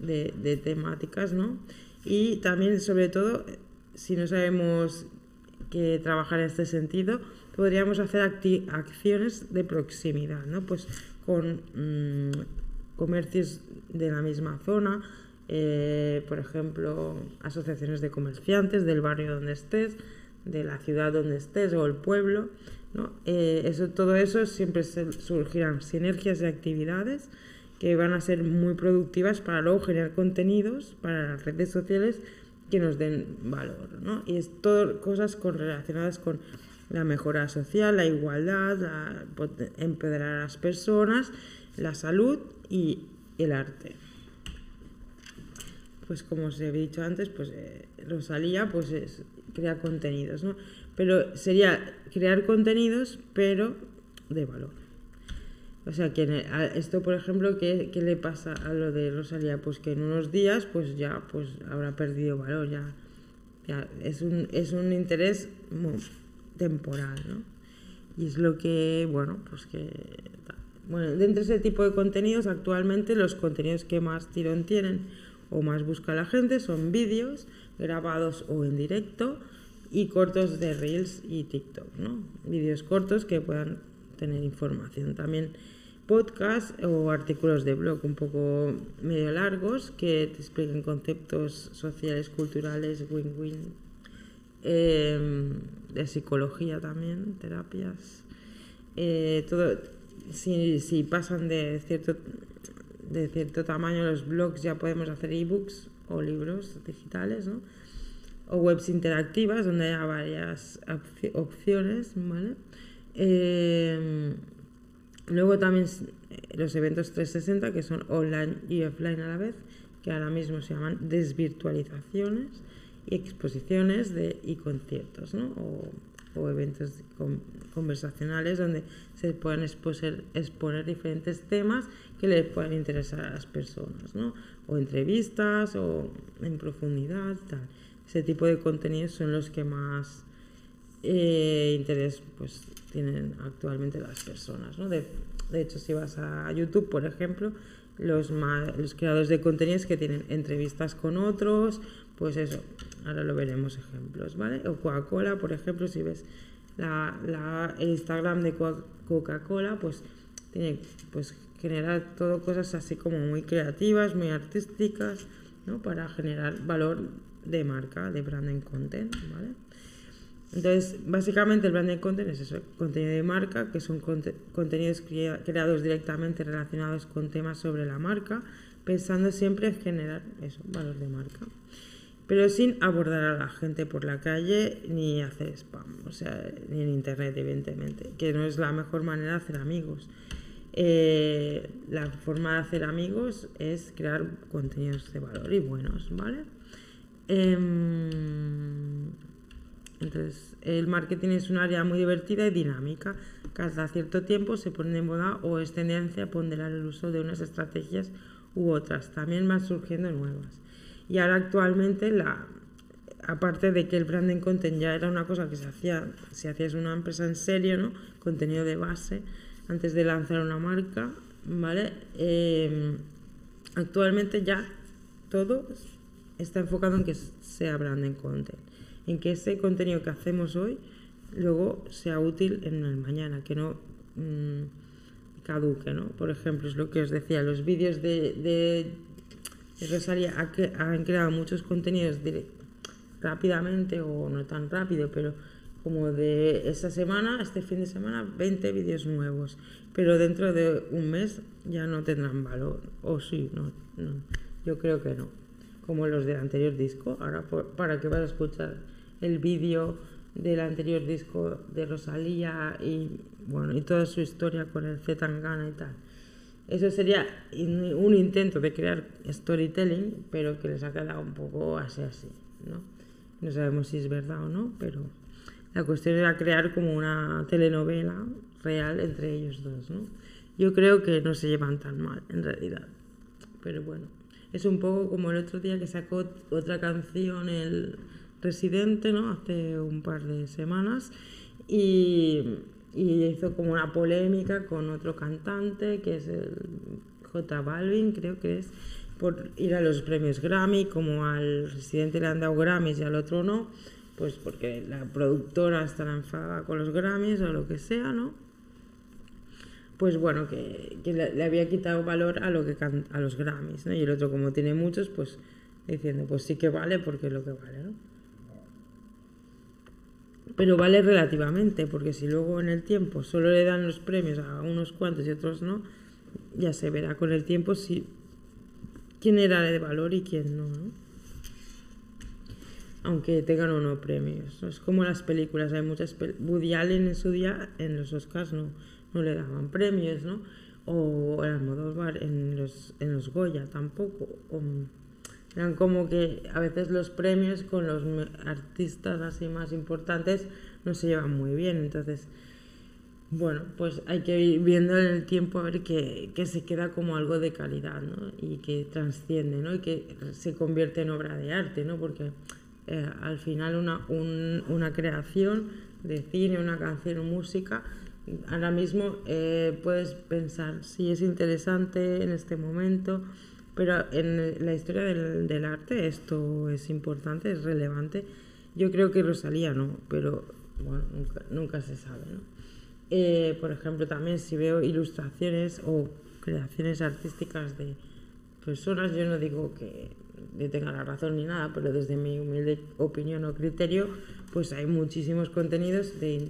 de, temáticas, ¿no? Y también, sobre todo, si no sabemos qué trabajar en este sentido, podríamos hacer acciones de proximidad, ¿no? Pues con mm, comercios de la misma zona, eh, por ejemplo, asociaciones de comerciantes del barrio donde estés, de la ciudad donde estés o el pueblo. ¿no? Eh, eso, todo eso siempre surgirán sinergias de actividades que van a ser muy productivas para luego generar contenidos para las redes sociales que nos den valor. ¿no? Y es todo cosas con, relacionadas con la mejora social, la igualdad, la, empoderar a las personas, la salud y el arte pues como os he dicho antes, pues eh, Rosalía pues es crear contenidos, ¿no? Pero sería crear contenidos, pero de valor. O sea, que esto, por ejemplo, ¿qué, le pasa a lo de Rosalía? Pues que en unos días, pues ya pues habrá perdido valor, ya, es, un, es un interés temporal, ¿no? Y es lo que, bueno, pues que... Bueno, dentro de ese tipo de contenidos, actualmente los contenidos que más tirón tienen o más busca la gente son vídeos grabados o en directo y cortos de Reels y TikTok, ¿no? Vídeos cortos que puedan tener información. También podcast o artículos de blog un poco medio largos que te expliquen conceptos sociales, culturales, win-win, em, de psicología también, terapias. Eh, todo, si, si pasan de cierto de cierto tamaño los blogs ya podemos hacer ebooks o libros digitales, ¿no? O webs interactivas donde haya varias opciones, ¿vale? Em, luego también eh, los eventos 360 que son online y offline a la vez, que ahora mismo se llaman desvirtualizaciones y exposiciones de, y conciertos, ¿no? O, o eventos conversacionales donde se pueden exponer diferentes temas que les puedan interesar a las personas, ¿no? O entrevistas o en profundidad, tal. Ese tipo de contenidos son los que más eh, interés pues, tienen actualmente las personas, ¿no? De, de, hecho, si vas a YouTube, por ejemplo, los, los creadores de contenidos que tienen entrevistas con otros, pues eso, ahora lo veremos ejemplos, ¿vale? O Coca-Cola, por ejemplo, si ves la, la, el Instagram de Coca-Cola, pues tiene pues generar todo cosas así como muy creativas, muy artísticas, ¿no? Para generar valor de marca, de branding content, ¿vale? Entonces, básicamente el branding content es eso, contenido de marca, que son contenidos creados directamente relacionados con temas sobre la marca, pensando siempre en generar valor de marca pero sin abordar a la gente por la calle ni hacer spam, o sea, ni en internet, evidentemente, que no es la mejor manera de hacer amigos. Eh, la forma de hacer amigos es crear contenidos de valor y buenos, ¿vale? Em, entonces, el marketing es un área muy divertida y dinámica. Cada cierto tiempo se pone de moda o es tendencia a ponderar el uso de unas estrategias u otras. También van surgiendo nuevas. Y ahora actualmente, la, aparte de que el branding content ya era una cosa que se hacía, si hacías una empresa en serio, ¿no? Contenido de base, antes de lanzar una marca, ¿vale? Em, actualmente ya todo está enfocado en que sea branding content, en que ese contenido que hacemos hoy luego sea útil en el mañana, que no mm, caduque, ¿no? Por ejemplo, es lo que os decía, los vídeos de Rosalía ha, han creado muchos contenidos rápidamente o no tan rápido, pero como de esta semana, este fin de semana, 20 vídeos nuevos, pero dentro de un mes ya no tendrán valor, o sí, no, yo creo que no, como los del anterior disco, ahora para que vas a escuchar el vídeo del anterior disco de Rosalía y bueno, y toda su historia con el Z Tangana y tal. Eso sería un intento de crear storytelling, pero que les ha quedado un poco así así, ¿no? No sabemos si es verdad o no, pero la cuestión era crear como una telenovela real entre ellos dos, ¿no? Yo creo que no se llevan tan mal, en realidad. Pero bueno, es un poco como el otro día que sacó otra canción el Residente, ¿no? Hace un par de semanas. Y, y hizo como una polémica con otro cantante, que es el J Balvin, creo que es, por ir a los premios Grammy, como al Residente le han dado Grammys y al otro no pues porque la productora está enfadada con los Grammys o lo que sea, ¿no? Pues bueno, que, le, había quitado valor a lo que a los Grammys, ¿no? Y el otro, como tiene muchos, pues diciendo, pues sí que vale porque es lo que vale, ¿no? Pero vale relativamente, porque si luego en el tiempo solo le dan los premios a unos cuantos y otros no, ya se verá con el tiempo si quién era de valor y quién no, ¿no? aunque tengan o no premios. Es como las películas, hay muchas Woody Allen en su día en los Oscars no, no le daban premios, ¿no? O el Almodóvar en los, en los Goya tampoco. eran como que a veces los premios con los artistas así más importantes no se llevan muy bien, entonces... Bueno, pues hay que ir viendo en el tiempo a ver que, que, se queda como algo de calidad, ¿no? Y que trasciende, ¿no? Y que se convierte en obra de arte, ¿no? Porque eh, al final una, una creación de cine, una canción música, ahora mismo eh, puedes pensar si es interesante en este momento, pero en la historia del, del, arte esto es importante, es relevante. Yo creo que Rosalía no, pero bueno, nunca, nunca se sabe. ¿no? Eh, por ejemplo, también si veo ilustraciones o creaciones artísticas de personas, yo no digo que yo tenga la razón ni nada, pero desde mi humilde opinión o criterio, pues hay muchísimos contenidos de,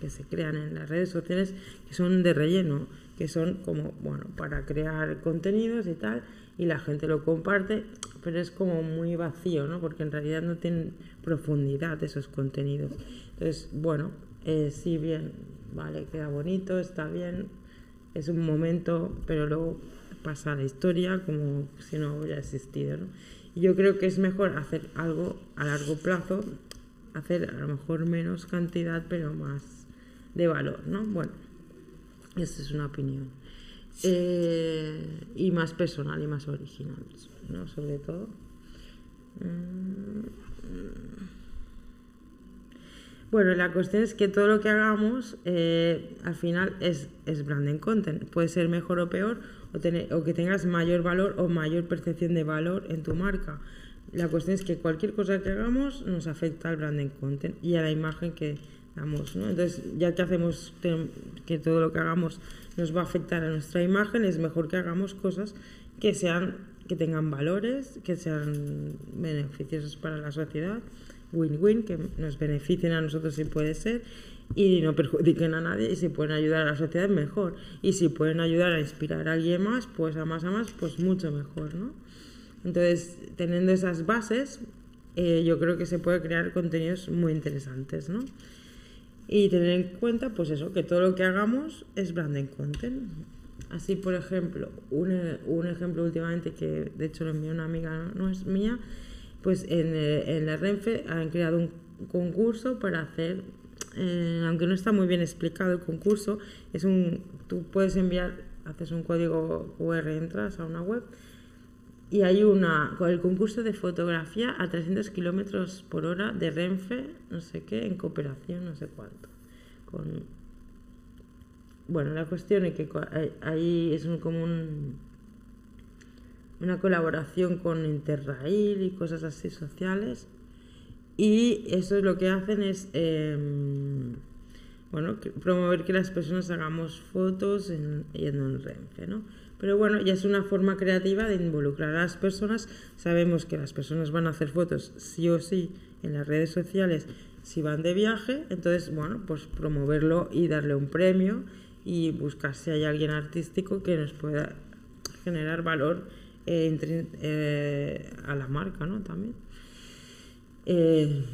que se crean en las redes sociales que son de relleno, que son como, bueno, para crear contenidos y tal, y la gente lo comparte, pero es como muy vacío, ¿no? Porque en realidad no tienen profundidad esos contenidos. Entonces, bueno, eh, bien, vale, queda bonito, está bien, es un momento, pero luego pasa la historia como si no hubiera existido. ¿no? Y yo creo que es mejor hacer algo a largo plazo, hacer a lo mejor menos cantidad, pero más de valor, ¿no? Bueno, esta es una opinión. Eh, y más personal y más original, ¿no? Sobre todo. Mm, bueno, la cuestión es que todo lo que hagamos eh, al final es, es branding content. Puede ser mejor o peor, o, que tengas mayor valor o mayor percepción de valor en tu marca. La cuestión es que cualquier cosa que hagamos nos afecta al branding content y a la imagen que damos. ¿no? Entonces, ya que hacemos que todo lo que hagamos nos va a afectar a nuestra imagen, es mejor que hagamos cosas que sean que tengan valores, que sean beneficiosos para la sociedad, win-win, que nos beneficien a nosotros si puede ser y no perjudiquen a nadie y si pueden ayudar a la sociedad mejor y si pueden ayudar a inspirar a alguien más pues a más a más pues mucho mejor no entonces teniendo esas bases eh, yo creo que se puede crear contenidos muy interesantes no y tener en cuenta pues eso que todo lo que hagamos es branding content. Así por ejemplo un, un ejemplo últimamente que de hecho lo envió una amiga no es mía pues en, eh, en la Renfe han creado un concurso para hacer eh, aunque no está muy bien explicado el concurso, es un, tú puedes enviar, haces un código QR, entras a una web y hay una, con el concurso de fotografía a 300 kilómetros por hora de Renfe, no sé qué, en cooperación, no sé cuánto. Con, bueno, la cuestión es que ahí es un, como un, una colaboración con Interrail y cosas así sociales y eso lo que hacen es em, bueno, promover que las personas hagamos fotos en, yendo en Renfe, ¿no? Pero bueno, ya es una forma creativa de involucrar a las personas. Sabemos que las personas van a hacer fotos sí o sí en las redes sociales si van de viaje, entonces, bueno, pues promoverlo y darle un premio y buscar si hay alguien artístico que nos pueda generar valor eh, eh, a la marca, ¿no? También. Eh,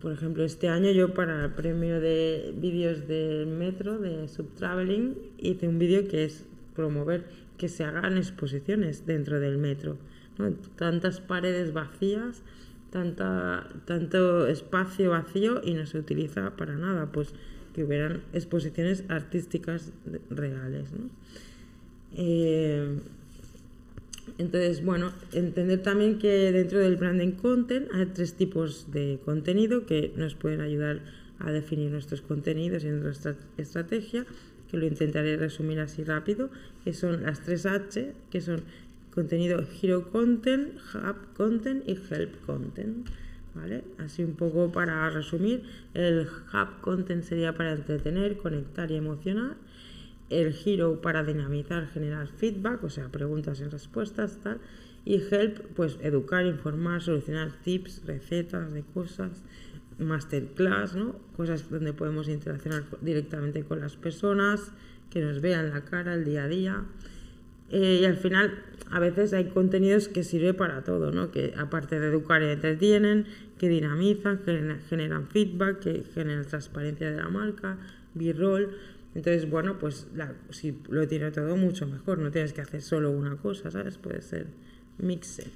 por ejemplo, este año yo para el premio de vídeos del metro, de Subtraveling, hice un vídeo que es promover que se hagan exposiciones dentro del metro. Tantas paredes vacías, tanta, tanto espacio vacío y no se utiliza para nada. Pues que hubieran exposiciones artísticas reales. Eh, entonces, bueno, entender también que dentro del branding content hay tres tipos de contenido que nos pueden ayudar a definir nuestros contenidos y nuestra estrategia, que lo intentaré resumir así rápido, que son las tres H, que son contenido Hero Content, Hub Content y Help Content. ¿Vale? Así un poco para resumir, el Hub Content sería para entretener, conectar y emocionar el Hero para dinamizar, generar feedback, o sea, preguntas y respuestas, tal. Y Help, pues educar, informar, solucionar tips, recetas de cosas, masterclass, ¿no? Cosas donde podemos interaccionar directamente con las personas, que nos vean la cara el día a día. Eh, y al final, a veces hay contenidos que sirven para todo, ¿no? Que aparte de educar y entretienen, que dinamizan, que generan feedback, que generan transparencia de la marca, b-roll. Entonces, bueno, pues si lo tiene todo mucho mejor, no tienes que hacer solo una cosa, ¿sabes? Puede ser mixed.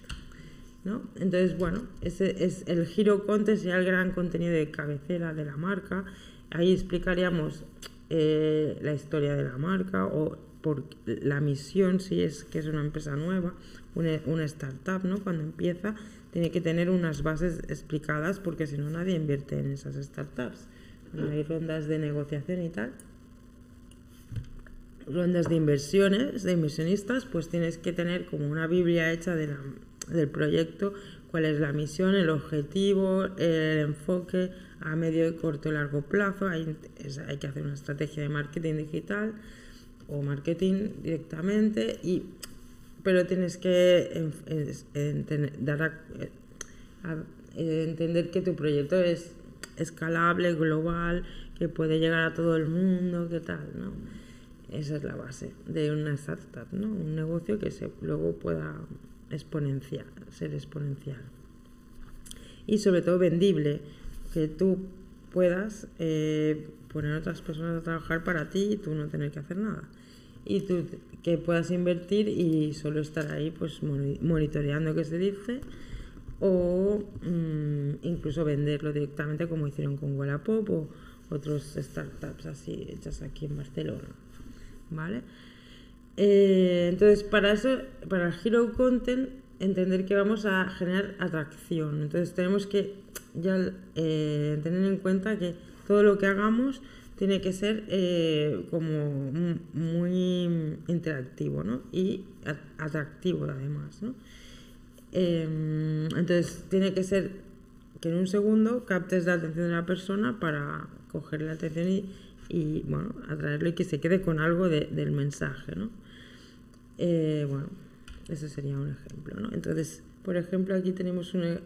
¿No? Entonces, bueno, ese es el giro content, sería el gran contenido de cabecera de la marca. Ahí explicaríamos eh, la historia de la marca o por la misión, si es que es una empresa nueva, una, startup, ¿no? Cuando empieza, tiene que tener unas bases explicadas porque si no nadie invierte en esas startups. hay rondas de negociación y tal, rondas de inversiones, de inversionistas, pues tienes que tener como una Biblia hecha de del proyecto, cuál es la misión, el objetivo, el enfoque a medio, corto y largo plazo. Hay, hay que hacer una estrategia de marketing digital o marketing directamente, y, pero tienes que dar entender que tu proyecto es escalable, global, que puede llegar a todo el mundo, qué tal, ¿no? Esa es la base de una startup, ¿no? Un negocio que se, luego pueda exponenciar, ser exponencial. Y sobre todo vendible, que tú puedas eh, poner a otras personas a trabajar para ti y tú no tener que hacer nada. Y tú que puedas invertir y solo estar ahí pues monitoreando qué se dice o mm, incluso venderlo directamente como hicieron con Wallapop o otros startups así hechas aquí en Barcelona. ¿vale? Eh, entonces, para eso, para el Hero Content, entender que vamos a generar atracción. Entonces, tenemos que ya eh, tener en cuenta que todo lo que hagamos tiene que ser eh, como muy interactivo ¿no? y atractivo además. ¿no? Em, entonces, tiene que ser que en un segundo captes la atención de la persona para coger la atención y y bueno, atraerlo y que se quede con algo del mensaje, ¿no? Eh, bueno, ese sería un ejemplo, ¿no? Entonces, por ejemplo, aquí tenemos una,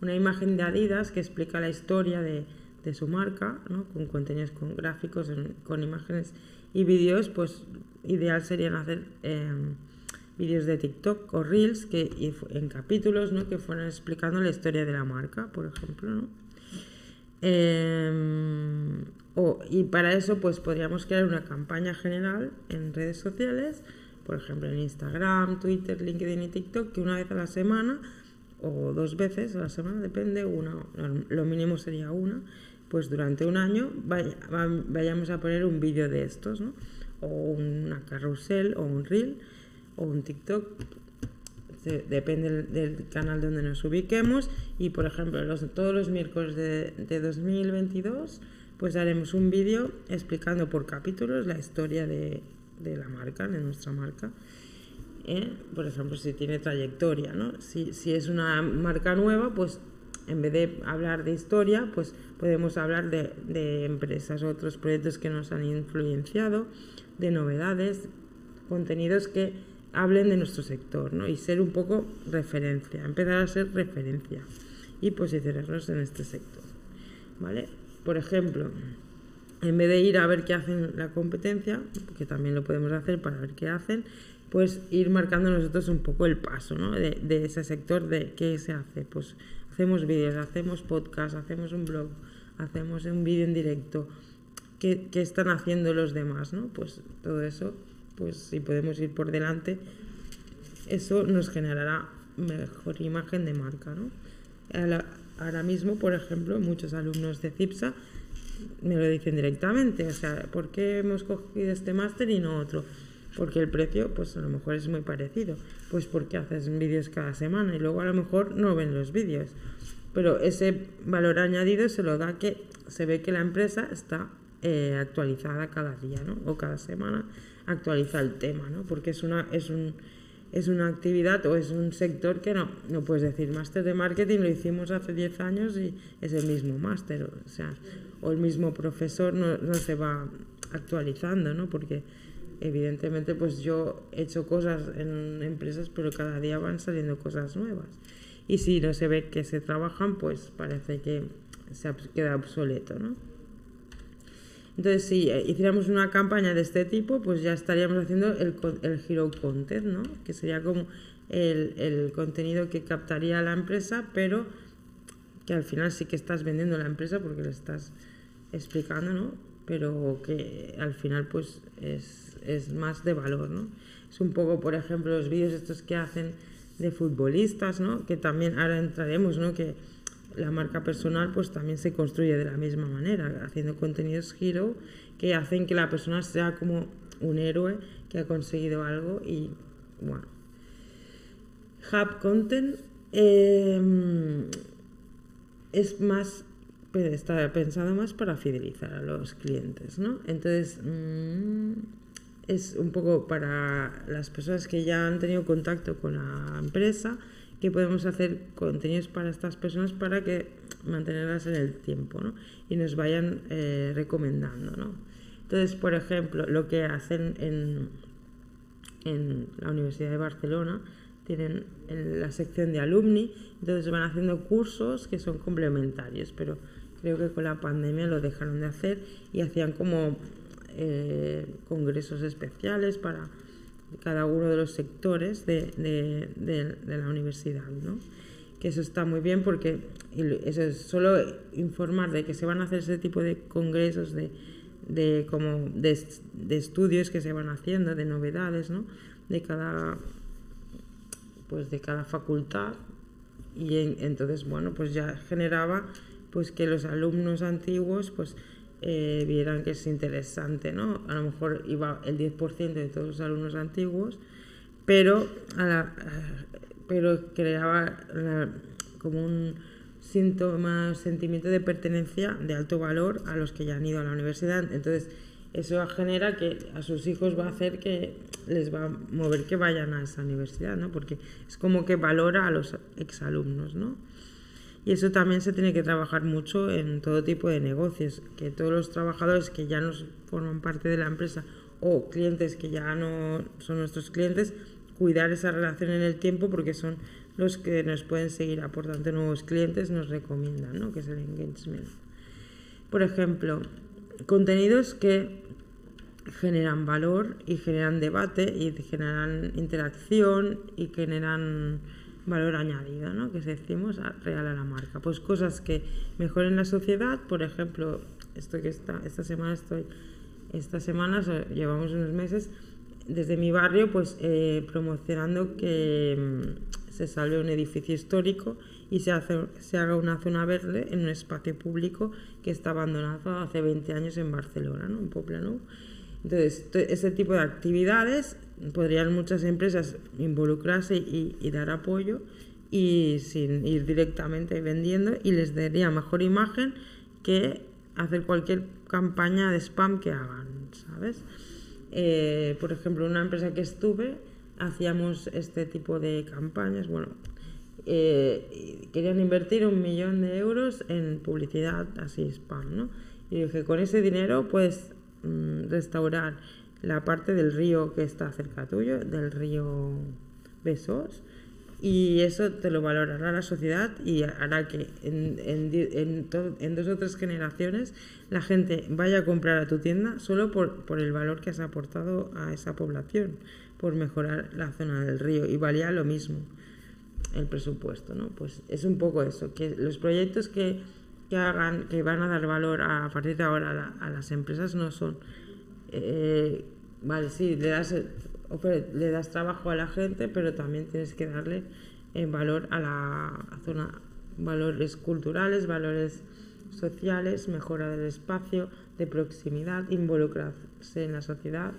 una imagen de Adidas que explica la historia de, de su marca, ¿no? Con contenidos con gráficos, con imágenes y vídeos, pues ideal serían hacer em, vídeos de TikTok o Reels que en capítulos, ¿no? Que fueran explicando la historia de la marca, por ejemplo, ¿no? Em, y para eso pues podríamos crear una campaña general en redes sociales, por ejemplo en Instagram, Twitter, LinkedIn y TikTok, que una vez a la semana o dos veces a la semana, depende, una, lo mínimo sería una, pues durante un año vayamos a poner un vídeo de estos, ¿no? o una carrusel o un reel o un TikTok depende del, canal donde nos ubiquemos y por ejemplo todos los miércoles de, de 2022 pues haremos un vídeo explicando por capítulos la historia de, de la marca, de nuestra marca. ¿eh? Por ejemplo, si tiene trayectoria, ¿no? Si, si, es una marca nueva, pues en vez de hablar de historia, pues podemos hablar de, de empresas, otros proyectos que nos han influenciado, de novedades, contenidos que hablen de nuestro sector, ¿no? Y ser un poco referencia, empezar a ser referencia y posicionarnos en este sector, ¿vale? Por ejemplo, en vez de ir a ver qué hacen la competencia, que también lo podemos hacer para ver qué hacen, pues ir marcando nosotros un poco el paso ¿no? de, de, ese sector de qué se hace. Pues hacemos vídeos, hacemos podcast, hacemos un blog, hacemos un vídeo en directo. ¿Qué, ¿Qué, están haciendo los demás? ¿no? Pues todo eso, pues si podemos ir por delante, eso nos generará mejor imagen de marca. ¿no? ahora mismo, por ejemplo, muchos alumnos de CIPSA me lo dicen directamente, o sea, ¿por qué hemos cogido este máster y no otro? Porque el precio, pues a lo mejor es muy parecido. Pues porque haces vídeos cada semana y luego a lo mejor no ven los vídeos. Pero ese valor añadido se lo da que se ve que la empresa está eh, actualizada cada día, ¿no? O cada semana actualiza el tema, ¿no? Porque es una, es un, es una actividad o es un sector que no, no puedes decir máster de marketing, lo hicimos hace 10 años y es el mismo máster, o sea, o el mismo profesor no, no se va actualizando, ¿no? Porque evidentemente pues yo he hecho cosas en empresas, pero cada día van saliendo cosas nuevas. Y si no se ve que se trabajan, pues parece que se queda obsoleto, ¿no? Entonces, si hiciéramos una campaña de este tipo, pues ya estaríamos haciendo el, el Hero Content, ¿no? Que sería como el, el contenido que captaría la empresa, pero que al final sí que estás vendiendo la empresa porque le estás explicando, ¿no? Pero que al final pues es, es más de valor, ¿no? Es un poco, por ejemplo, los vídeos estos que hacen de futbolistas, ¿no? Que también ahora entraremos, ¿no? Que la marca personal pues también se construye de la misma manera, haciendo contenidos hero que hacen que la persona sea como un héroe que ha conseguido algo y bueno. Hub Content em, es más, está pensado más para fidelizar a los clientes, ¿no? Entonces, mm, es un poco para las personas que ya han tenido contacto con la empresa, que podemos hacer contenidos para estas personas para que mantenerlas en el tiempo ¿no? y nos vayan eh, recomendando. ¿no? Entonces, por ejemplo, lo que hacen en, en la Universidad de Barcelona, tienen la sección de alumni, entonces van haciendo cursos que son complementarios, pero creo que con la pandemia lo dejaron de hacer y hacían como eh, congresos especiales para cada uno de los sectores de, de, la universidad, ¿no? Que eso está muy bien porque eso es solo informar de que se van a hacer ese tipo de congresos de, de como de, estudios que se van haciendo, de novedades, ¿no? De cada pues de cada facultad y entonces bueno pues ya generaba pues que los alumnos antiguos pues eh, vieran que es interesante, ¿no? A lo mejor iba el 10% de todos los alumnos antiguos, pero, pero creaba como un síntoma, sentimiento de pertenencia de alto valor a los que ya han ido a la universidad. Entonces, eso genera que a sus hijos va a hacer que les va a mover que vayan a esa universidad, ¿no? Porque es como que valora a los exalumnos, ¿no? Y eso también se tiene que trabajar mucho en todo tipo de negocios, que todos los trabajadores que ya no forman parte de la empresa o clientes que ya no son nuestros clientes, cuidar esa relación en el tiempo porque son los que nos pueden seguir aportando nuevos clientes, nos recomiendan, ¿no? que es el engagement. Por ejemplo, contenidos que generan valor y generan debate y generan interacción y generan valor añadido, ¿no? que decimos real a la marca. Pues cosas que mejoren la sociedad, por ejemplo, esto que está, esta semana estoy, esta semana llevamos unos meses desde mi barrio pues eh, promocionando que mm, se salve un edificio histórico y se, hace, se haga una zona verde en un espacio público que está abandonado hace 20 años en Barcelona, ¿no? en Poblano. Entonces, ese tipo de actividades podrían muchas empresas involucrarse y, dar apoyo y sin ir directamente vendiendo y les daría mejor imagen que hacer cualquier campaña de spam que hagan, ¿sabes? Eh, por ejemplo, una empresa que estuve, hacíamos este tipo de campañas, bueno, eh, querían invertir un millón de euros en publicidad así spam, ¿no? Y dije, con ese dinero puedes mm, restaurar la parte del río que está cerca tuyo, del río Besos, y eso te lo valorará la sociedad y hará que en, en, en, dos o tres generaciones la gente vaya a comprar a tu tienda solo por, por, el valor que has aportado a esa población, por mejorar la zona del río. Y valía lo mismo el presupuesto, ¿no? Pues es un poco eso, que los proyectos que, que hagan, que van a dar valor a, partir de ahora a las empresas no son eh, vale, sí, le das, le das trabajo a la gente, pero también tienes que darle eh, valor a la zona, valores culturales, valores sociales, mejora del espacio, de proximidad, involucrarse en la sociedad.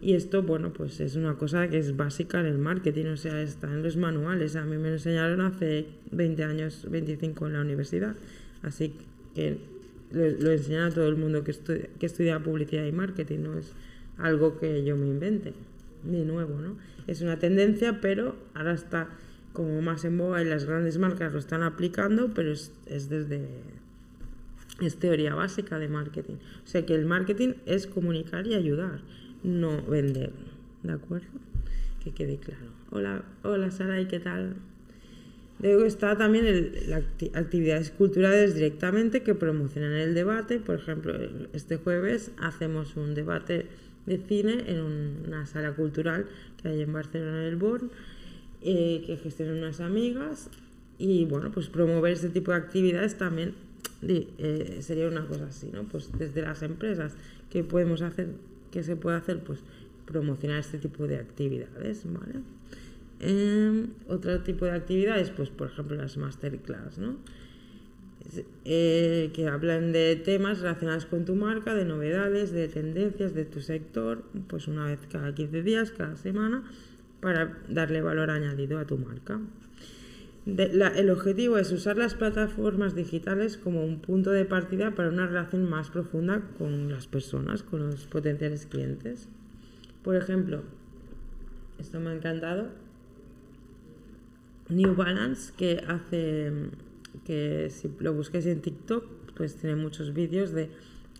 Y esto, bueno, pues es una cosa que es básica en el marketing, o sea, está en los manuales. A mí me lo enseñaron hace 20 años, 25 en la universidad. Así que lo, enseñan a todo el mundo que, que estudia publicidad y marketing, no es algo que yo me invente, de nuevo, ¿no? Es una tendencia, pero ahora está como más en boga y las grandes marcas lo están aplicando, pero es, es desde es teoría básica de marketing. O sea que el marketing es comunicar y ayudar, no vender. ¿De acuerdo? Que quede claro. Hola, hola Sara, ¿y qué tal? Luego está también las actividades culturales directamente que promocionan el debate. Por ejemplo, este jueves hacemos un debate de cine en una sala cultural que hay en Barcelona, en el Born, eh, que gestionan unas amigas. Y bueno, pues promover este tipo de actividades también eh, sería una cosa así, ¿no? Pues desde las empresas, ¿qué podemos hacer? ¿Qué se puede hacer? Pues promocionar este tipo de actividades, ¿vale? Otro tipo de actividades, pues por ejemplo las masterclass. Eh, que hablan de temas relacionados con tu marca, de novedades, de tendencias de tu sector, pues una vez cada 15 días, cada semana, para darle valor añadido a tu marca el objetivo es usar las plataformas digitales como un punto de partida para una relación más profunda con las personas, con los potenciales clientes. Por ejemplo, esto me ha encantado. New Balance, que hace que si lo busques en TikTok, pues tiene muchos vídeos de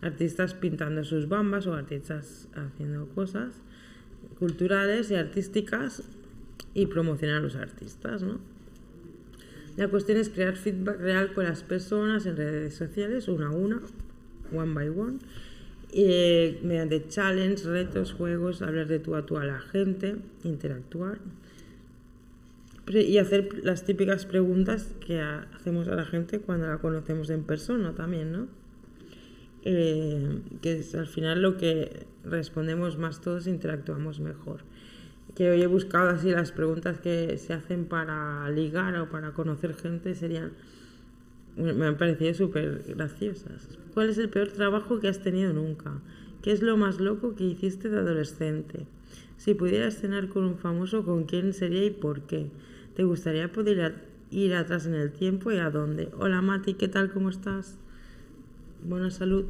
artistas pintando sus bambas o artistas haciendo cosas culturales y artísticas y promocionar a los artistas, ¿no? La cuestión es crear feedback real con las personas en redes sociales, una a una, one by one, eh, mediante challenges, retos, juegos, hablar de tú a tú a la gente, interactuar y hacer las típicas preguntas que hacemos a la gente cuando la conocemos en persona también, ¿no? Eh, que es al final lo que respondemos más todos, interactuamos mejor que hoy he buscado así las preguntas que se hacen para ligar o para conocer gente serían me han parecido súper graciosas. ¿Cuál es el peor trabajo que has tenido nunca? ¿Qué es lo más loco que hiciste de adolescente? Si pudieras cenar con un famoso, ¿con quién sería y por qué? ¿Te gustaría poder ir atrás en el tiempo y a dónde? Hola Mati, ¿qué tal? ¿Cómo estás? Buena salud.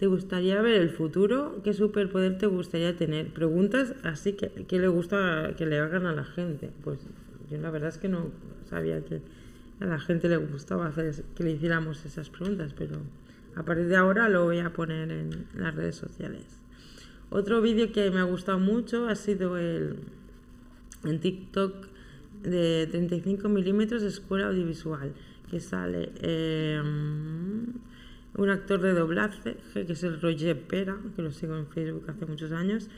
¿Te gustaría ver el futuro? ¿Qué superpoder te gustaría tener? Preguntas así que, que le gusta que le hagan a la gente. Pues yo la verdad es que no sabía que a la gente le gustaba hacer que le hiciéramos esas preguntas, pero a partir de ahora lo voy a poner en las redes sociales. Otro vídeo que me ha gustado mucho ha sido el en TikTok de 35 milímetros escuela audiovisual que sale eh, un actor de doblaje, que es el Roger Pera, que lo sigo en Facebook hace muchos años,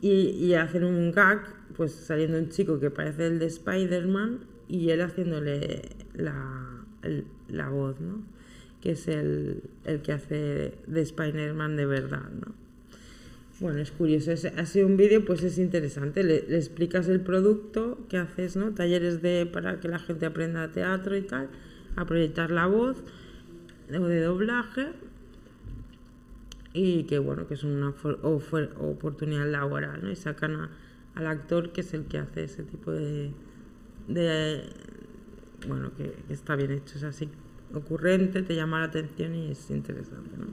y, y hacen un gag, pues saliendo un chico que parece el de Spider-Man y él haciéndole la, la voz, ¿no? Que es el, el que hace de Spider-Man de verdad, ¿no? Bueno, es curioso, es, ha sido un vídeo, pues es interesante, le, explicas el producto que haces, ¿no? Talleres de, para que la gente aprenda teatro y tal, a proyectar la voz, o de doblaje y que bueno que es una oportunidad laboral ¿no? y sacan al actor que es el que hace ese tipo de, de bueno que, está bien hecho es así ocurrente te llama la atención y es interesante ¿no?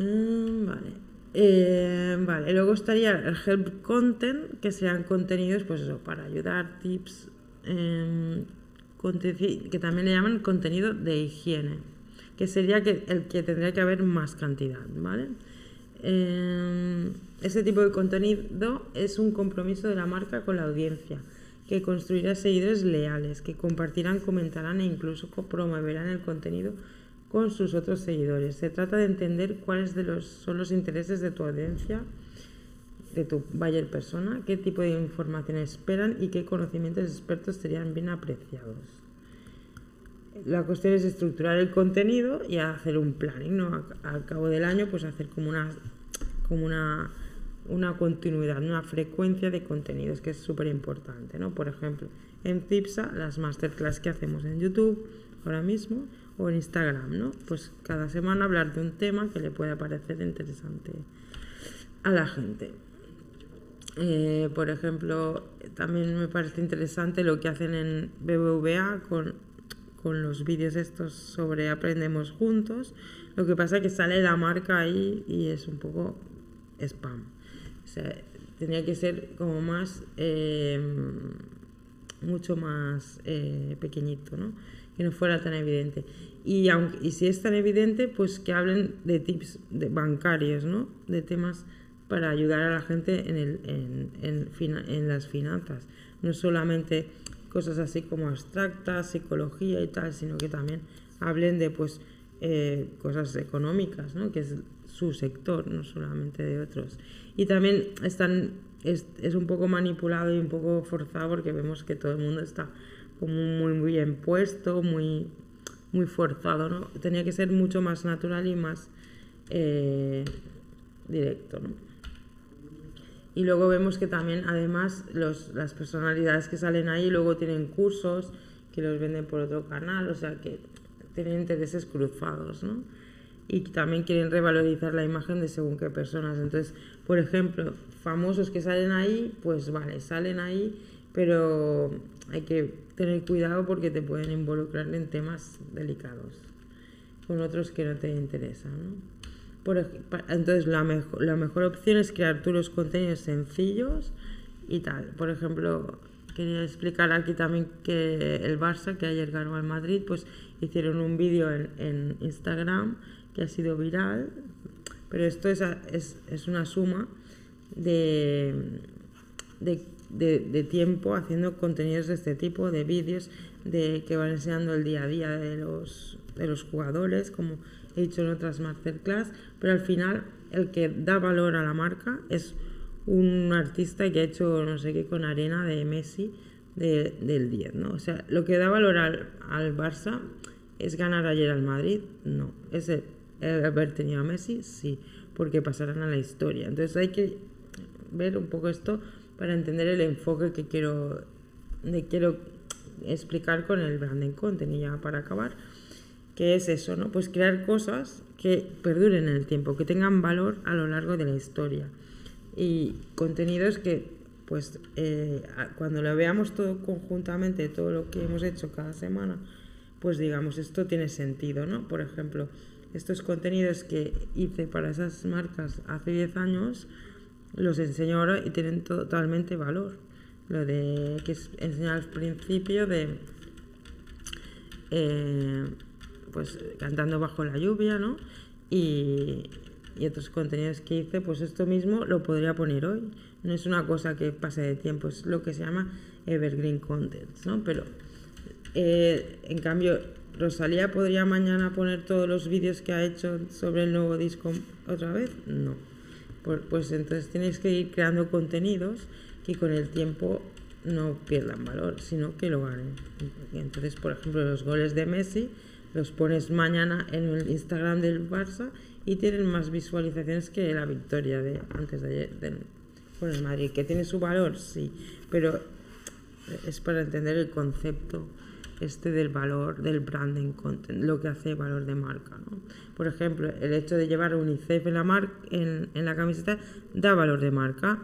Mm, vale eh, vale luego estaría el help content que sean contenidos pues eso para ayudar tips eh, que también le llaman contenido de higiene, que sería que, el que tendría que haber más cantidad, ¿vale? Eh, ese tipo de contenido es un compromiso de la marca con la audiencia, que construirá seguidores leales, que compartirán, comentarán e incluso promoverán el contenido con sus otros seguidores. Se trata de entender cuáles de los, son los intereses de tu audiencia, de tu buyer persona, qué tipo de información esperan y qué conocimientos expertos serían bien apreciados. La cuestión es estructurar el contenido y hacer un planning, ¿no? Al cabo del año, pues hacer como una, como una, una continuidad, una frecuencia de contenidos, que es súper importante, ¿no? Por ejemplo, en CIPSA, las masterclass que hacemos en YouTube, ahora mismo, o en Instagram, ¿no? Pues cada semana hablar de un tema que le pueda parecer interesante a la gente. Eh, por ejemplo, también me parece interesante lo que hacen en BBVA con, con los vídeos estos sobre Aprendemos Juntos. Lo que pasa es que sale la marca ahí y es un poco spam. O sea, tenía que ser como más, eh, mucho más eh, pequeñito, ¿no? Que no fuera tan evidente. Y, aunque, y si es tan evidente, pues que hablen de tips de bancarios, ¿no? De temas para ayudar a la gente en, el, en, en, en las finanzas. No solamente cosas así como abstractas, psicología y tal, sino que también hablen de pues eh, cosas económicas, ¿no? que es su sector, no solamente de otros. Y también están, es, es, un poco manipulado y un poco forzado porque vemos que todo el mundo está como muy, muy impuesto, muy, muy forzado. ¿no? Tenía que ser mucho más natural y más eh, directo. ¿no? Y luego vemos que también, además, los, las personalidades que salen ahí luego tienen cursos que los venden por otro canal, o sea que tienen intereses cruzados, ¿no? Y también quieren revalorizar la imagen de según qué personas. Entonces, por ejemplo, famosos que salen ahí, pues vale, salen ahí, pero hay que tener cuidado porque te pueden involucrar en temas delicados con otros que no te interesan, ¿no? entonces, la, mejor, la mejor opción es crear tú los contenidos sencillos y tal. Por ejemplo, quería explicar aquí también que el Barça, que ayer ganó al Madrid, pues hicieron un vídeo en, Instagram que ha sido viral, pero esto es, es, es una suma de, de, tiempo haciendo contenidos de este tipo, de vídeos de que van enseñando el día a día de los, de los jugadores, como he dicho en otras masterclass, pero al final el que da valor a la marca es un artista que ha hecho no sé qué con arena de Messi del 10, ¿no? O sea, lo que da valor al, al Barça es ganar ayer al Madrid, no. Es el, haber tenido a Messi, sí, porque pasarán a la historia. Entonces hay que ver un poco esto para entender el enfoque que quiero, de quiero explicar con el branding content y ya para acabar que es eso, ¿no? Pues crear cosas que perduren en el tiempo, que tengan valor a lo largo de la historia. Y contenidos que, pues, eh, cuando lo veamos todo conjuntamente, todo lo que hemos hecho cada semana, pues digamos, esto tiene sentido, ¿no? Por ejemplo, estos contenidos que hice para esas marcas hace 10 años, los enseño ahora y tienen totalmente valor. Lo de que enseñar al principio de... Eh, pues cantando bajo la lluvia, ¿no? Y, otros contenidos que hice, pues esto mismo lo podría poner hoy. No es una cosa que pase de tiempo, es lo que se llama evergreen content, ¿no? Pero eh, en cambio, Rosalía podría mañana poner todos los vídeos que ha hecho sobre el nuevo disco otra vez, no. pues entonces tienes que ir creando contenidos que con el tiempo no pierdan valor, sino que lo ganen. Entonces, por ejemplo, los goles de Messi los pones mañana en el Instagram del Barça y tienen más visualizaciones que la victoria de antes de ayer del, con el Madrid, que tiene su valor, sí, pero es para entender el concepto este del valor del branding content, lo que hace valor de marca. ¿no? Por ejemplo, el hecho de llevar UNICEF en la, mar en, en la camiseta da valor de marca.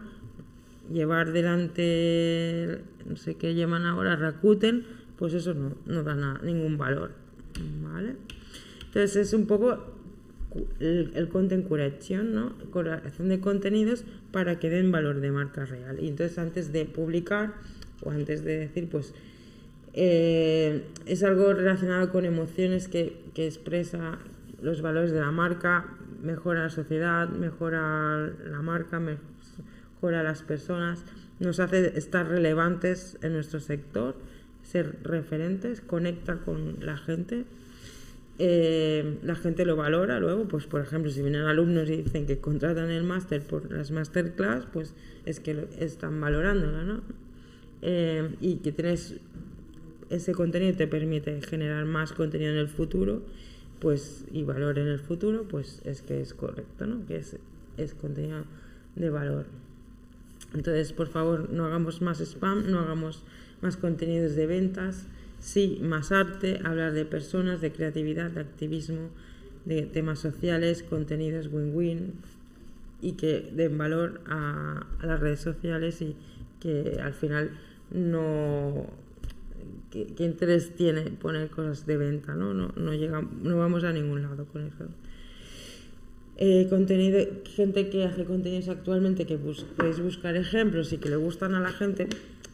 Llevar delante, no sé qué llaman ahora, Rakuten, pues eso no, no da nada, ningún valor. ¿vale? Entonces es un poco el, content curation, ¿no? Curación de contenidos para que den valor de marca real. Y entonces antes de publicar o antes de decir, pues eh, es algo relacionado con emociones que, que, expresa los valores de la marca, mejora la sociedad, mejora la marca, mejora las personas, nos hace estar relevantes en nuestro sector ser referentes, conecta con la gente. Eh, la gente lo valora luego, pues por ejemplo, si vienen alumnos y dicen que contratan el máster por las masterclass, pues es que están valorándola, ¿no? Eh, y que tienes ese contenido te permite generar más contenido en el futuro, pues y valor en el futuro, pues es que es correcto, ¿no? Que es, contenido de valor. Entonces, por favor, no hagamos más spam, no hagamos más contenidos de ventas sí, más arte, hablar de personas, de creatividad, de activismo, de temas sociales, contenidos win-win y que den valor a, las redes sociales y que al final no... ¿Qué, interés tiene poner cosas de venta? No, no, no, no vamos a ningún lado con eso. Eh, contenido, gente que hace contenidos actualmente que podéis buscar ejemplos y que le gustan a la gente.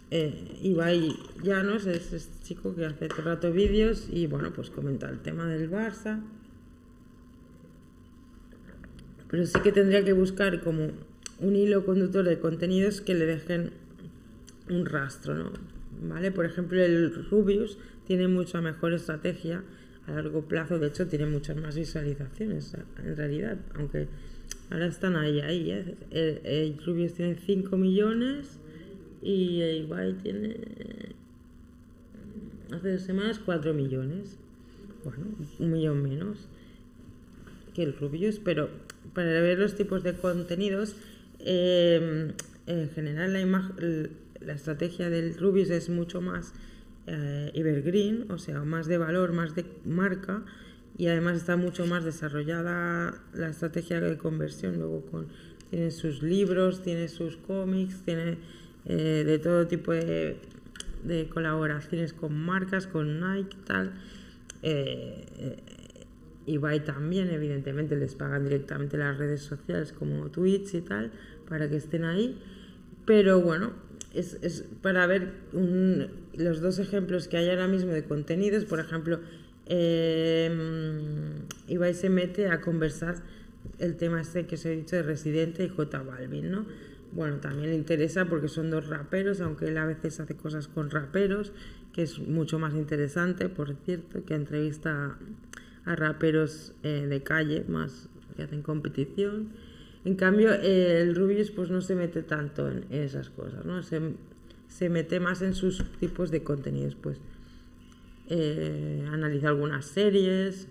Eh, Ibai Llanos es este chico que hace todo rato vídeos y bueno, pues comenta el tema del Barça. Pero sí que tendría que buscar como un hilo conductor de contenidos que le dejen un rastro, ¿no? ¿Vale? Por ejemplo, el Rubius tiene mucha mejor estrategia a largo plazo, de hecho, tiene muchas más visualizaciones en realidad, aunque ahora están ahí, ahí. ¿eh? El, Rubius tiene 5 millones y el Ibai tiene hace dos semanas 4 millones. Bueno, un millón menos que el Rubius, pero para ver los tipos de contenidos, eh, en general la, la estrategia del Rubius es mucho más eh, evergreen, o sea, más de valor, más de marca y además está mucho más desarrollada la estrategia de conversión. Luego con, tiene sus libros, tiene sus cómics, tiene eh, de todo tipo de, colaboraciones con marcas, con Nike, tal. Eh, Ibai también, evidentemente, les pagan directamente las redes sociales como Twitch y tal, para que estén ahí. Pero bueno, es, es para ver los dos ejemplos que hay ahora mismo de contenidos. Por ejemplo, eh, se mete a conversar el tema este que os he dicho de Residente y J Balvin, ¿no? Bueno, también le interesa porque son dos raperos, aunque él a veces hace cosas con raperos, que es mucho más interesante, por cierto, que entrevista a raperos eh, de calle, más que hacen competición. En cambio, el Rubius pues no se mete tanto en esas cosas, ¿no? Se, mete más en sus tipos de contenidos, pues eh, analiza algunas series,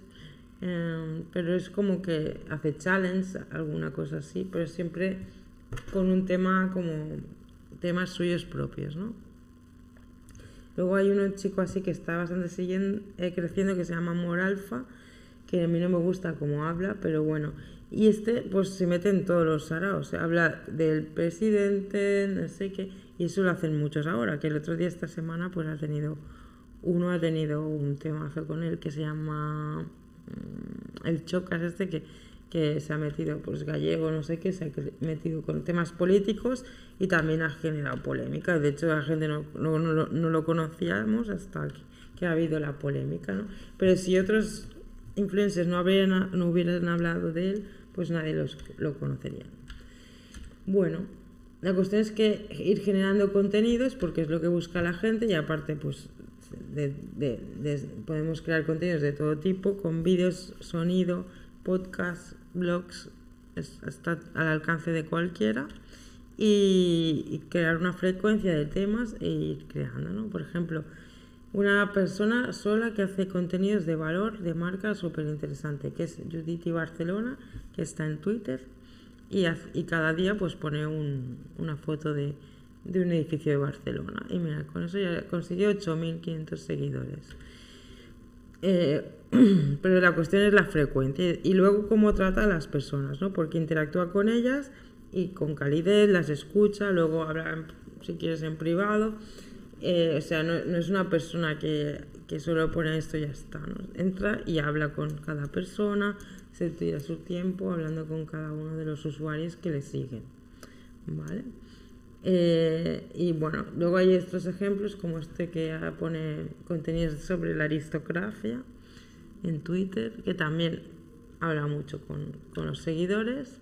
em, pero es como que hace challenge, alguna cosa así, pero siempre con un tema como temas suyos propios, ¿no? Luego hay un chico así que está bastante siguiendo, eh, creciendo que se llama Moralfa, que a mí no me gusta cómo habla, pero bueno, y este, pues se mete en todos los saraos. Habla del presidente, no sé qué, y eso lo hacen muchos ahora. Que el otro día, esta semana, pues ha tenido, uno ha tenido un temazo con él que se llama mm, el Chocas, este que, que se ha metido, pues gallego, no sé qué, se ha metido con temas políticos y también ha generado polémica. De hecho, la gente no, no, no, no lo conocíamos hasta que, que ha habido la polémica, ¿no? Pero si otros influencers no, no hubieran hablado de él, pues nadie los, lo conocería. Bueno, la cuestión es que ir generando contenidos, porque es lo que busca la gente, y aparte, pues podemos crear contenidos de todo tipo, con vídeos, sonido, podcasts, blogs, está al alcance de cualquiera. Y, y, crear una frecuencia de temas e ir creando, ¿no? Por ejemplo, una persona sola que hace contenidos de valor, de marca súper interesante, que es Judith Barcelona, que está en Twitter y, y cada día pues pone una foto de, un edificio de Barcelona. Y mira, con eso ya consiguió 8.500 seguidores. Eh, <clears throat> pero la cuestión es la frecuencia y luego cómo trata a las personas, ¿no? Porque interactúa con ellas y con calidez, las escucha, luego habla, si quieres, en privado eh, o sea, no, es una persona que, que, solo pone esto y ya está. Entra y habla con cada persona, se tira su tiempo hablando con cada uno de los usuarios que le siguen. ¿Vale? Eh, y bueno, luego hay estos ejemplos como este que pone contenidos sobre la aristocracia en Twitter, que también habla mucho con, con los seguidores.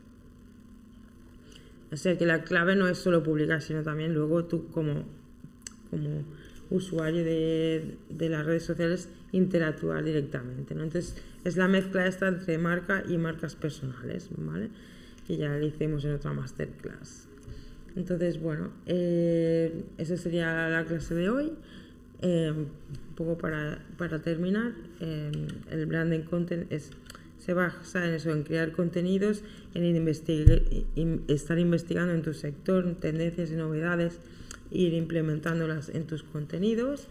O sea que la clave no es solo publicar, sino también luego tú como como usuario de, las redes sociales interactuar directamente. ¿no? Entonces es la mezcla esta entre marca y marcas personales, ¿vale? Que ya la hicimos en otra masterclass. Entonces, bueno, eh, esa sería la clase de hoy. Eh, un poco para, terminar, eh, el branding content es, se basa en eso, en crear contenidos, en investigar, estar investigando en tu sector, tendencias y novedades, ir implementándolas en tus contenidos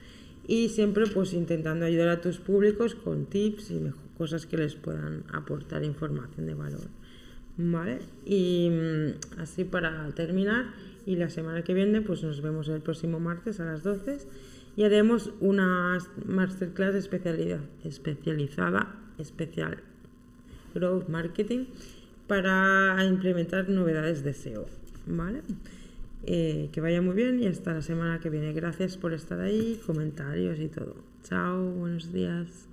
y siempre pues intentando ayudar a tus públicos con tips y cosas que les puedan aportar información de valor. ¿Vale? Y mm, así para terminar, y la semana que viene pues nos vemos el próximo martes a las 12 y haremos una masterclass especialidad, especializada, especial, Growth Marketing, para implementar novedades de SEO. ¿Vale? Eh, que vaya muy bien y hasta la semana que viene. Gracias por estar ahí, comentarios y todo. Chao, buenos días.